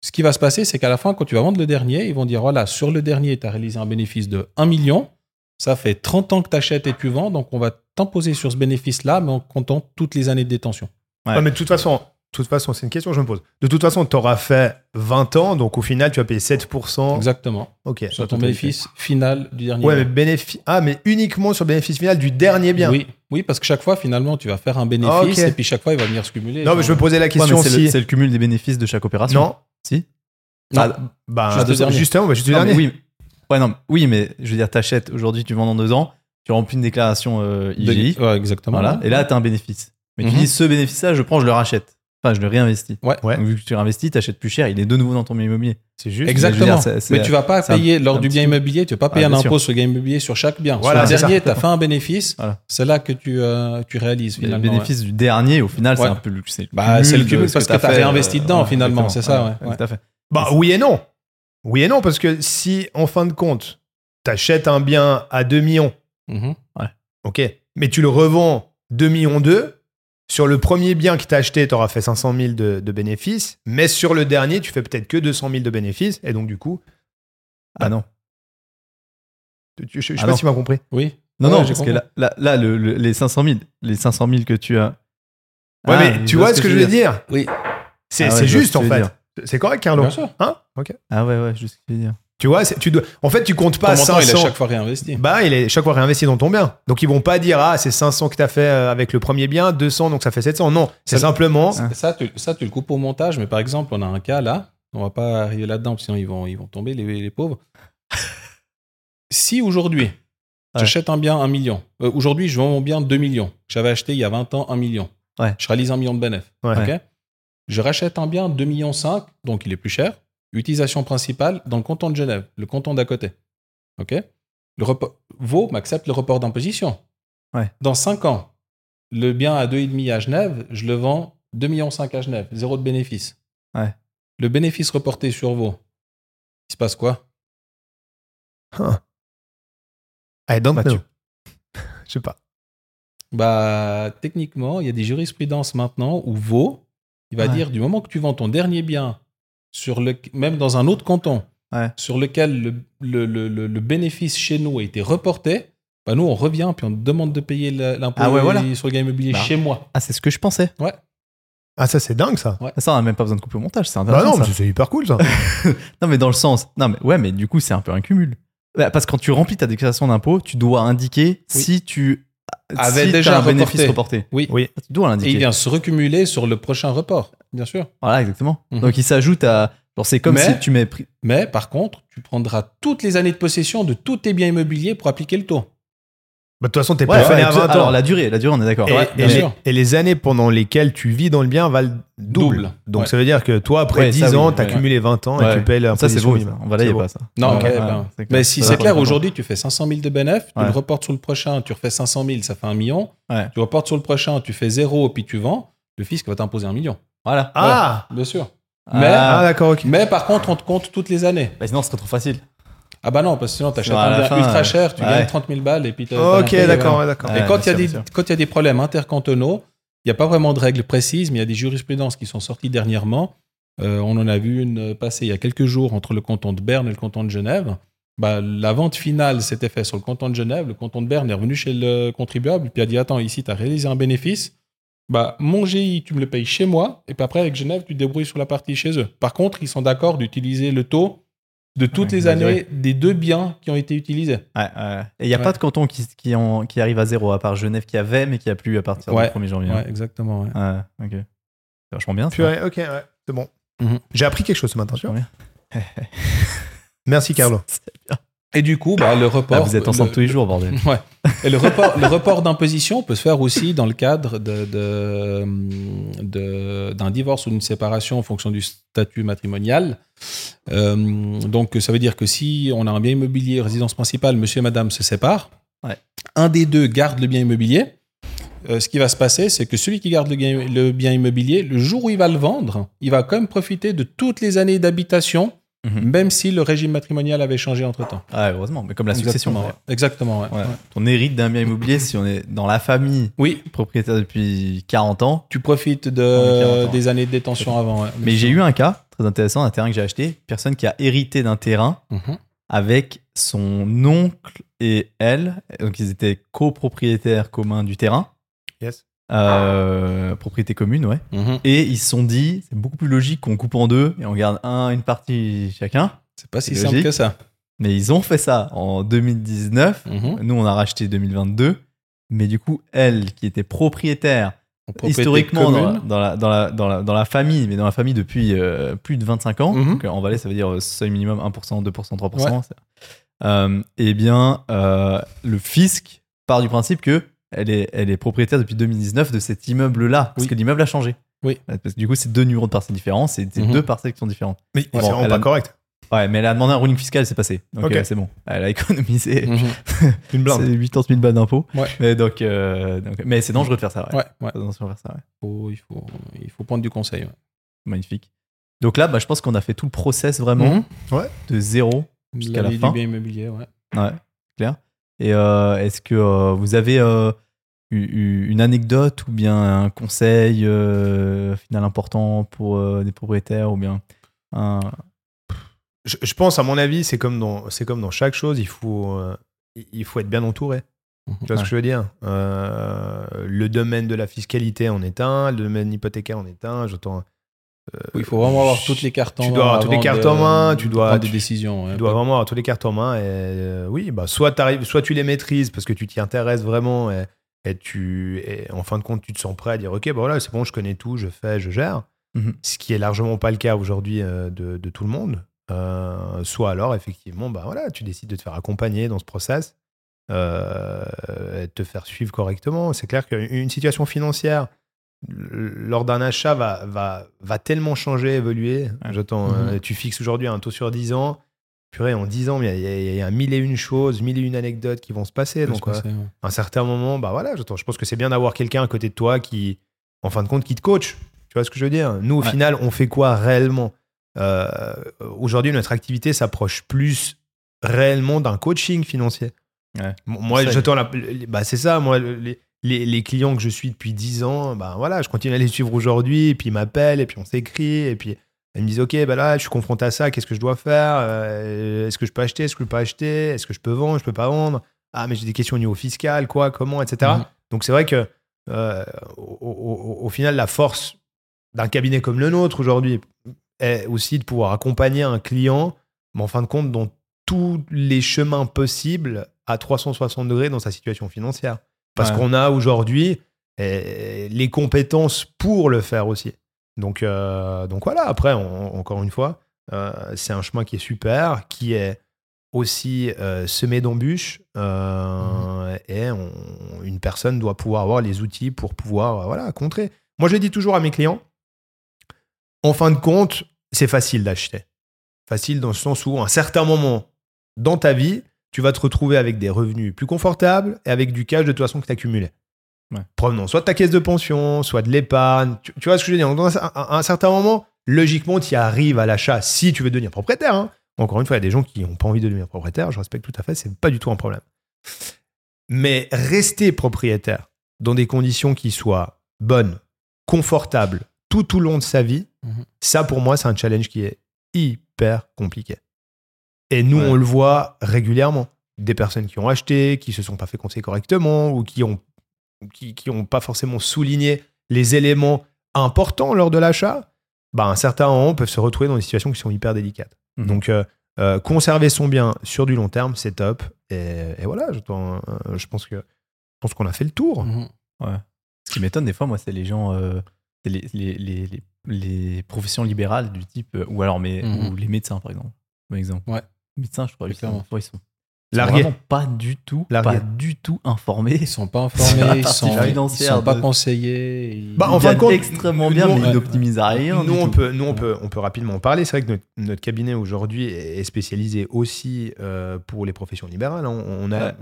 ce qui va se passer, c'est qu'à la fin, quand tu vas vendre le dernier, ils vont dire voilà, sur le dernier, tu as réalisé un bénéfice de 1 million. Ça fait 30 ans que tu achètes et tu vends, donc on va t'imposer sur ce bénéfice-là, mais en comptant toutes les années de détention. Mais de toute façon, toute façon, c'est une question que je me pose. De toute façon, tu auras fait 20 ans, donc au final, tu vas payer 7%. Exactement. Ok. Sur ton bénéfice final du dernier Ouais, mais bien. bénéfice. Ah, mais uniquement sur le bénéfice final du dernier bien. Oui, oui, parce que chaque fois, finalement, tu vas faire un bénéfice et puis chaque fois, il va venir se cumuler. Non, mais je me posais la question c'est le, si. c'est le cumul des bénéfices de chaque opération. Non. Si Non. Ah, Bah, Juste le dernier. justement, bah, juste le mais dernier. oui. Ouais, non, mais- oui, mais je veux dire, t'achètes aujourd'hui, tu vends dans deux ans, tu remplis une déclaration euh, IGI. Ouais, exactement. Voilà, et là, tu as un bénéfice. Mais tu Mhm. dis, ce bénéfice-là, je prends, je le rachète. Enfin, je le réinvestis. Ouais. Ouais. Donc, vu que tu réinvestis, tu achètes plus cher, il est de nouveau dans ton bien immobilier. C'est juste. Exactement. je veux dire, c'est- c'est- mais tu vas pas un- payer lors un du bien immobilier, tu vas pas payer Ah, un bien impôt sur le gain immobilier sur chaque bien. Voilà, sur le dernier, tu as fait un bénéfice, Voilà. c'est là que tu, euh, tu réalises Et le finalement. bénéfice du dernier, au final, c'est un peu le, c'est le Bah, c'est le cumul ce parce que t'as t'as fait, réinvesti dedans, finalement, c'est ça. Tout à fait. Bah, oui et non. Oui et non, parce que si, en fin de compte, tu achètes un bien à 2 millions, ouais. Mhm. ok, mais tu le revends 2 millions 2, sur le premier bien que tu as acheté, tu auras fait 500 000 de, de bénéfices, mais sur le dernier, tu fais peut-être que 200 000 de bénéfices, et donc du coup, Ah non. tu- tu- je, je sais Ah pas non. si tu m'as compris. Oui. Non, Ouais, non, j'ai parce que compris. là, là, là, le- le- les 500 000, les 500 000 que tu as. Ouais, Ah, mais je tu vois ce que je veux dire Oui. C'est Ah ouais, je juste, en que fait. C'est correct, Carlo Bien sûr. Hein? Ok. Ah ouais, ouais, je sais ce que tu veux dire. Tu vois, tu dois... en fait, tu comptes pas montant, il est 500. chaque fois réinvesti. Bah, il est chaque fois réinvesti dans ton bien. Donc, ils vont pas dire, ah, c'est 500 que tu as fait euh, avec le premier bien, 200, donc ça fait 700. Non, c'est simplement. Ça tu, ça, tu le coupes au montage, mais par exemple, on a un cas là, on va pas arriver là-dedans, sinon ils vont, ils vont tomber, les, les pauvres. si aujourd'hui, j'achète un bien 1 million, euh, aujourd'hui, je vends mon bien 2 millions, j'avais acheté il y a 20 ans 1 million, Ouais. je réalise 1 million de bénéfices. Ouais. ok? Je rachète un bien 2 millions 5, donc il est plus cher. Utilisation principale dans le canton de Genève, le canton d'à côté. Ok? Le report, Vaud m'accepte le report d'imposition. Ouais. Dans 5 ans, le bien à 2,5 à Genève, je le vends 2,5 millions à Genève, zéro de bénéfice. Ouais. Le bénéfice reporté sur Vaud, il se passe quoi? I don't Bah, know. tu- Je sais pas. Bah, techniquement, il y a des jurisprudences maintenant où Vaud, il va Ouais. dire du moment que tu vends ton dernier bien, sur le, même dans un autre canton, Ouais. sur lequel le, le- le- le- le bénéfice chez nous a été reporté, bah nous, on revient puis on te demande de payer l'impôt Ah ouais, voilà. sur le gain immobilier Bah. chez moi. Ah, c'est ce que je pensais. Ah, ça, c'est dingue, ça. Ça, on n'a même pas besoin de couper au montage, c'est Bah non, mais c'est hyper cool, ça. Non, mais dans le sens. Non, mais ouais, mais du coup, c'est un peu un cumul. Bah, Parce que quand tu remplis ta déclaration d'impôt, tu dois indiquer Oui. si tu Avait si déjà un bénéfice reporté. Oui. Oui. Tu dois Et il vient se recumuler sur le prochain report, bien sûr. Voilà, exactement. Mhm. Donc il s'ajoute à. C'est comme Mais- si tu mets. pris- Mais par contre, tu prendras toutes les années de possession de tous tes biens immobiliers pour appliquer le taux. Bah, de toute façon, t'es Ouais, plafonné ouais, à 20 ans. alors la durée, la durée, on est d'accord. et, Ouais, et bien les, sûr. et les années pendant lesquelles tu vis dans le bien valent double. Double. Donc Ouais. ça veut dire que toi, après Ouais, 10 ça, oui, ans, ouais, t'as ouais. cumulé 20 ans et tu payes Ça, c'est beau. On va beau. pas, ça. Non, Ouais, ok, ouais, ben, clair. Mais si c'est clair, aujourd'hui, tu fais 500 000 de bénéfices, tu Ouais. le reportes sur le prochain, tu refais 500 000, ça fait un million. Ouais. Tu reportes sur le prochain, tu fais zéro, puis tu vends. Le fisc va t'imposer un million. Voilà. Ah, Bien sûr. Ah. Mais- ah d'accord, ok. Mais par contre, on te compte toutes les années. Bah, sinon, ce serait trop facile. Ah bah non, parce que sinon, tu achètes Sinon, à un fin, ultra cher, tu ouais. gagnes 30 000 balles et puis t'as- Ok, d'accord, ouais, d'accord. Et quand il y, a bien des- sûr, bien sûr. quand il y a des problèmes intercantonaux, il n'y a pas vraiment de règles précises, mais il y a des jurisprudences qui sont sorties dernièrement Euh, on en a vu une passer il y a quelques jours entre le canton de Berne et le canton de Genève. Bah, la vente finale s'était faite sur le canton de Genève. Le canton de Berne est revenu chez le contribuable puis a dit Attends, ici, tu as réalisé un bénéfice. Bah, mon GI, tu me le payes chez moi. Et puis après, avec Genève, tu te débrouilles sur la partie chez eux. Par contre, ils sont d'accord d'utiliser le taux de toutes Ouais, les années des deux biens qui ont été utilisés. Ouais, ouais. Et il n'y a Ouais. pas de canton qui, qui, arrive à zéro, à part Genève qui avait, mais qui a plus à partir Ouais. du 1er janvier. Ouais, exactement. ouais. Ouais, ok. C'est vachement bien. ça. Purée, ok, ouais, c'est bon. Mhm. J'ai appris quelque chose ce matin. Merci, Carlo. Et du coup, bah, le report. Ah, vous êtes ensemble le- tous les jours, bordel. Ouais. Et le report, le report d'imposition peut se faire aussi dans le cadre de, de- de- d'un divorce ou d'une séparation en fonction du statut matrimonial. Euh, donc, ça veut dire que si on a un bien immobilier, résidence principale, monsieur et madame se séparent, Ouais. un des deux garde le bien immobilier. Euh, ce qui va se passer, c'est que celui qui garde le bien immobilier, le jour où il va le vendre, il va quand même profiter de toutes les années d'habitation, Mhm. même si le régime matrimonial avait changé entre-temps. Ah, heureusement, mais comme la succession. Exactement, ouais. Exactement, ouais. Ouais. Ouais. On hérite d'un bien immobilier si on est dans la famille Oui, propriétaire depuis 40 ans. tu profites de, 40 ans. des années de détention avant. Mais j'ai eu un cas très intéressant, un terrain que j'ai acheté, personne qui a hérité d'un terrain Mhm. avec son oncle et elle, donc ils étaient copropriétaires communs du terrain, Yes. Euh, propriété commune, ouais. Mhm. Et ils se sont dit, c'est beaucoup plus logique qu'on coupe en deux et on garde un, une partie chacun. C'est pas si simple logique. que ça. Mais ils ont fait ça en 2019. Mhm. Nous, on a racheté 2022. Mais du coup, elle, qui était propriétaire historiquement dans la, dans, la, dans, la, dans, la, dans la famille, mais dans la famille depuis euh, plus de 25 ans. Mhm. Donc, en Valais, ça veut dire euh, seuil minimum 1%, 2%, 3%. c'est- Euh, eh bien, euh, le fisc part du principe que elle est, elle est propriétaire depuis 2019 de cet immeuble-là, parce Oui. que l'immeuble a changé. Oui. Parce que du coup, c'est deux numéros de parcelles différents, c'est Mhm. deux parcelles qui sont différentes. Mais Bon, c'est vraiment pas a- correct. Ouais, mais elle a demandé un ruling fiscal, c'est passé. Donc euh, c'est bon. Elle a économisé Mhm. Une blinde. c'est 80 000 balles d'impôts. Ouais. Mais, donc, euh, donc- mais c'est dangereux de faire ça. Ouais. Ouais, ouais. Faut attention à faire ça, ouais. Faut- il, faut, il faut prendre du conseil. Magnifique. Donc là, bah, je pense qu'on a fait tout le process vraiment Mhm. de zéro. Jusqu'à la vie fin. du bien immobilier, ouais. Ouais, clair. Et euh, est-ce que euh, vous avez euh, eu- eu une anecdote ou bien un conseil euh, final important pour euh, des propriétaires ou bien un... Je, je pense, à mon avis, c'est comme dans, c'est comme dans chaque chose, il faut, euh, il faut être bien entouré. Tu vois ce que je veux dire? Euh, Le domaine de la fiscalité en est un, le domaine hypothécaire en est un. J'entends. Oui, il faut vraiment avoir toutes les cartes en Tu main. dois avoir toutes les cartes en main, tu dois- prendre des tu- décisions. ouais. Tu dois vraiment avoir toutes les cartes en main. Et euh, oui, bah, soit, soit tu les maîtrises parce que tu t'y intéresses vraiment et, et tu, et en fin de compte, tu te sens prêt à dire Ok, bah voilà, c'est bon, je connais tout, je fais, je gère. Mhm. Ce qui est largement pas le cas aujourd'hui euh, de, de tout le monde. Euh, soit alors, effectivement, bah voilà, tu décides de te faire accompagner dans ce process, euh, et de te faire suivre correctement. C'est clair qu'une situation financière lors d'un achat va, va, va tellement changer, évoluer. Ouais. J'entends, Mhm. euh, tu fixes aujourd'hui un taux sur 10 ans. Purée, en 10 ans, il y, a- il y a- mille et une choses, mille et une anecdotes qui vont se passer. Donc, se euh, ouais. à un certain moment, bah voilà, je pense que c'est bien d'avoir quelqu'un à côté de toi qui, en fin de compte, qui te coach. Tu vois ce que je veux dire? Nous, au Ouais. final, on fait quoi réellement? Euh, Aujourd'hui, notre activité s'approche plus réellement d'un coaching financier. Ouais. Moi, j'attends la. Bah, c'est ça, moi, les, les, les clients que je suis depuis 10 ans, bah voilà, je continue à les suivre aujourd'hui, et puis ils m'appellent, et puis on s'écrit, et puis ils me disent Ok, bah là, je suis confronté à ça, qu'est-ce que je dois faire Euh, Est-ce que je peux acheter Est-ce que je peux pas acheter Est-ce que je peux vendre Je peux pas vendre Ah, mais j'ai des questions au niveau fiscal, quoi, comment, etc. Mhm. Donc c'est vrai que euh, au, au- au final, la force d'un cabinet comme le nôtre aujourd'hui est aussi de pouvoir accompagner un client, mais en fin de compte, dans tous les chemins possibles à 360 degrés dans sa situation financière. Parce Ouais. qu'on a aujourd'hui eh, les compétences pour le faire aussi. Donc, euh, donc voilà, après, on- encore une fois, euh, c'est un chemin qui est super, qui est aussi euh, semé d'embûches, euh, et on- une personne doit pouvoir avoir les outils pour pouvoir voilà, contrer. Moi, je le dis toujours à mes clients, en fin de compte, c'est facile d'acheter. Facile dans le sens où, à un certain moment dans ta vie, tu vas te retrouver avec des revenus plus confortables et avec du cash de toute façon que tu accumulé. Ouais. Provenant soit de ta caisse de pension, soit de l'épargne. Tu, tu vois ce que je veux dire? Donc, à un- à un certain moment, logiquement, tu arrives à l'achat si tu veux devenir propriétaire. hein. Encore une fois, il y a des gens qui n'ont pas envie de devenir propriétaire. Je respecte tout à fait, c'est pas du tout un problème. Mais rester propriétaire dans des conditions qui soient bonnes, confortables, tout au long de sa vie, Mhm. Ça, pour moi, c'est un challenge qui est hyper compliqué. Et nous, Ouais. on le voit régulièrement. Des personnes qui ont acheté, qui se sont pas fait conseiller correctement ou qui ont, qui, qui ont pas forcément souligné les éléments importants lors de l'achat. Bah, un certain moment, peuvent se retrouver dans des situations qui sont hyper délicates. Mhm. Donc, euh, euh, conserver son bien sur du long terme, c'est top. Et, et voilà, je, euh, je pense que je pense qu'on a fait le tour. Mhm. Ce qui m'étonne des fois, moi, c'est les gens, euh, c'est les, les, les, les- les professions libérales du type, euh, ou alors mais, Mhm. ou les médecins, par exemple. Par exemple. Ouais. Médecins, je crois, ils sont, Clairement. ils sont, ils sont Largué. vraiment pas du tout, pas du tout informés. Ils sont pas informés, ils sont, sont pas de- conseillés. ils- Bah, Ils en fin de compte, extrêmement bien, nous, mais ils n'optimisent rien. nous, du on tout. peut, nous on, peut, on peut rapidement en parler. C'est vrai que notre, notre cabinet aujourd'hui est spécialisé aussi euh, pour les professions libérales. hein. On, on a, Ouais.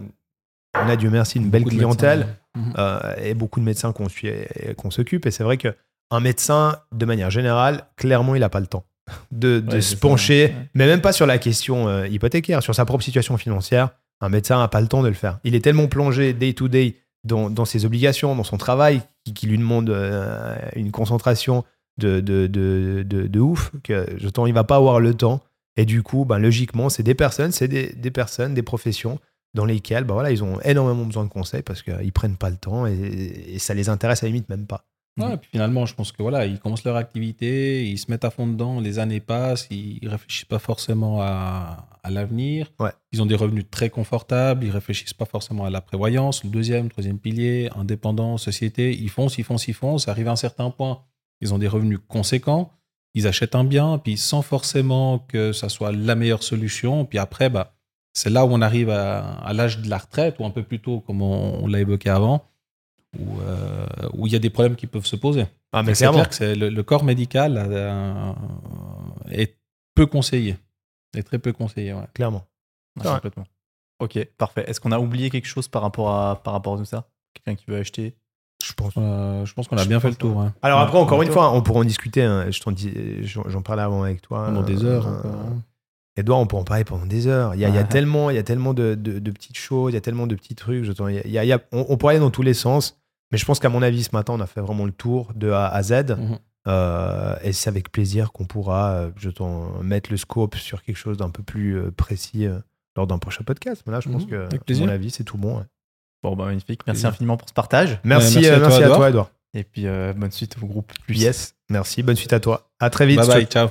on a, Dieu merci, une belle Beaucoup clientèle. médecins. Mhm. euh, et beaucoup de médecins qu'on suit et qu'on s'occupe. Et c'est vrai qu'un médecin, de manière générale, clairement, il n'a pas le temps de, de Ouais, se ça, pencher, ouais. mais même pas sur la question euh, hypothécaire, sur sa propre situation financière. Un médecin n'a pas le temps de le faire. Il est tellement plongé day to day dans, dans ses obligations, dans son travail, qui, qui lui demande euh, une concentration de, de, de, ouf, que je il va pas avoir le temps. Et du coup, ben, logiquement, c'est des personnes, c'est des, des personnes, des professions dans lesquelles ben, voilà, ils ont énormément besoin de conseils parce qu'ils prennent pas le temps et, et ça les intéresse à la limite même pas. Ouais, et puis finalement, je pense que voilà, ils commencent leur activité, ils se mettent à fond dedans, les années passent, ils réfléchissent pas forcément à, à l'avenir. Ouais. Ils ont des revenus très confortables, ils réfléchissent pas forcément à la prévoyance, le deuxième, troisième pilier, indépendance, société. Ils foncent, ils foncent, ils foncent. Arrivé à un certain point, ils ont des revenus conséquents, ils achètent un bien, puis sans forcément que ça soit la meilleure solution. Puis après, bah, c'est là où on arrive à, à l'âge de la retraite, ou un peu plus tôt, comme on, on l'a évoqué avant, où euh, où il y a des problèmes qui peuvent se poser. Ah, Mais c'est clair que le, le corps médical euh, est peu conseillé. Est très peu conseillé, ouais. clairement. Ouais, Ouais. complètement. Ok, parfait. Est-ce qu'on a oublié quelque chose par rapport à, par rapport à tout ça? Quelqu'un qui veut acheter? Je pense. Euh, je pense qu'on a Je bien fait le tour. ouais. Alors Ouais. après, encore une fois, on pourra en discuter. hein. Je t'en dis, j'en parlais avant avec toi. Pendant des heures euh, hein. Edouard, on peut en parler pendant des heures. Il y a, il y a Ouais. tellement, il y a tellement de, de- de petites choses, il y a tellement de petits trucs. Je il y a- il y a- il y a- on, on pourrait aller dans tous les sens, mais je pense qu'à mon avis, ce matin, on a fait vraiment le tour de A à Z. Mhm. Euh, et c'est avec plaisir qu'on pourra, euh, je t'en mettre le scope sur quelque chose d'un peu plus euh, précis euh, lors d'un prochain podcast. Mais là, je pense Mhm. que, Avec à mon avis, c'est tout bon. ouais. Bon, bah magnifique. Merci infiniment pour ce partage. Merci, merci euh, à toi, merci à Edouard. toi, Edouard. Et puis, euh, bonne suite au groupe plus. Yes, merci. Bonne suite à toi. À très vite. Bye bye, ciao.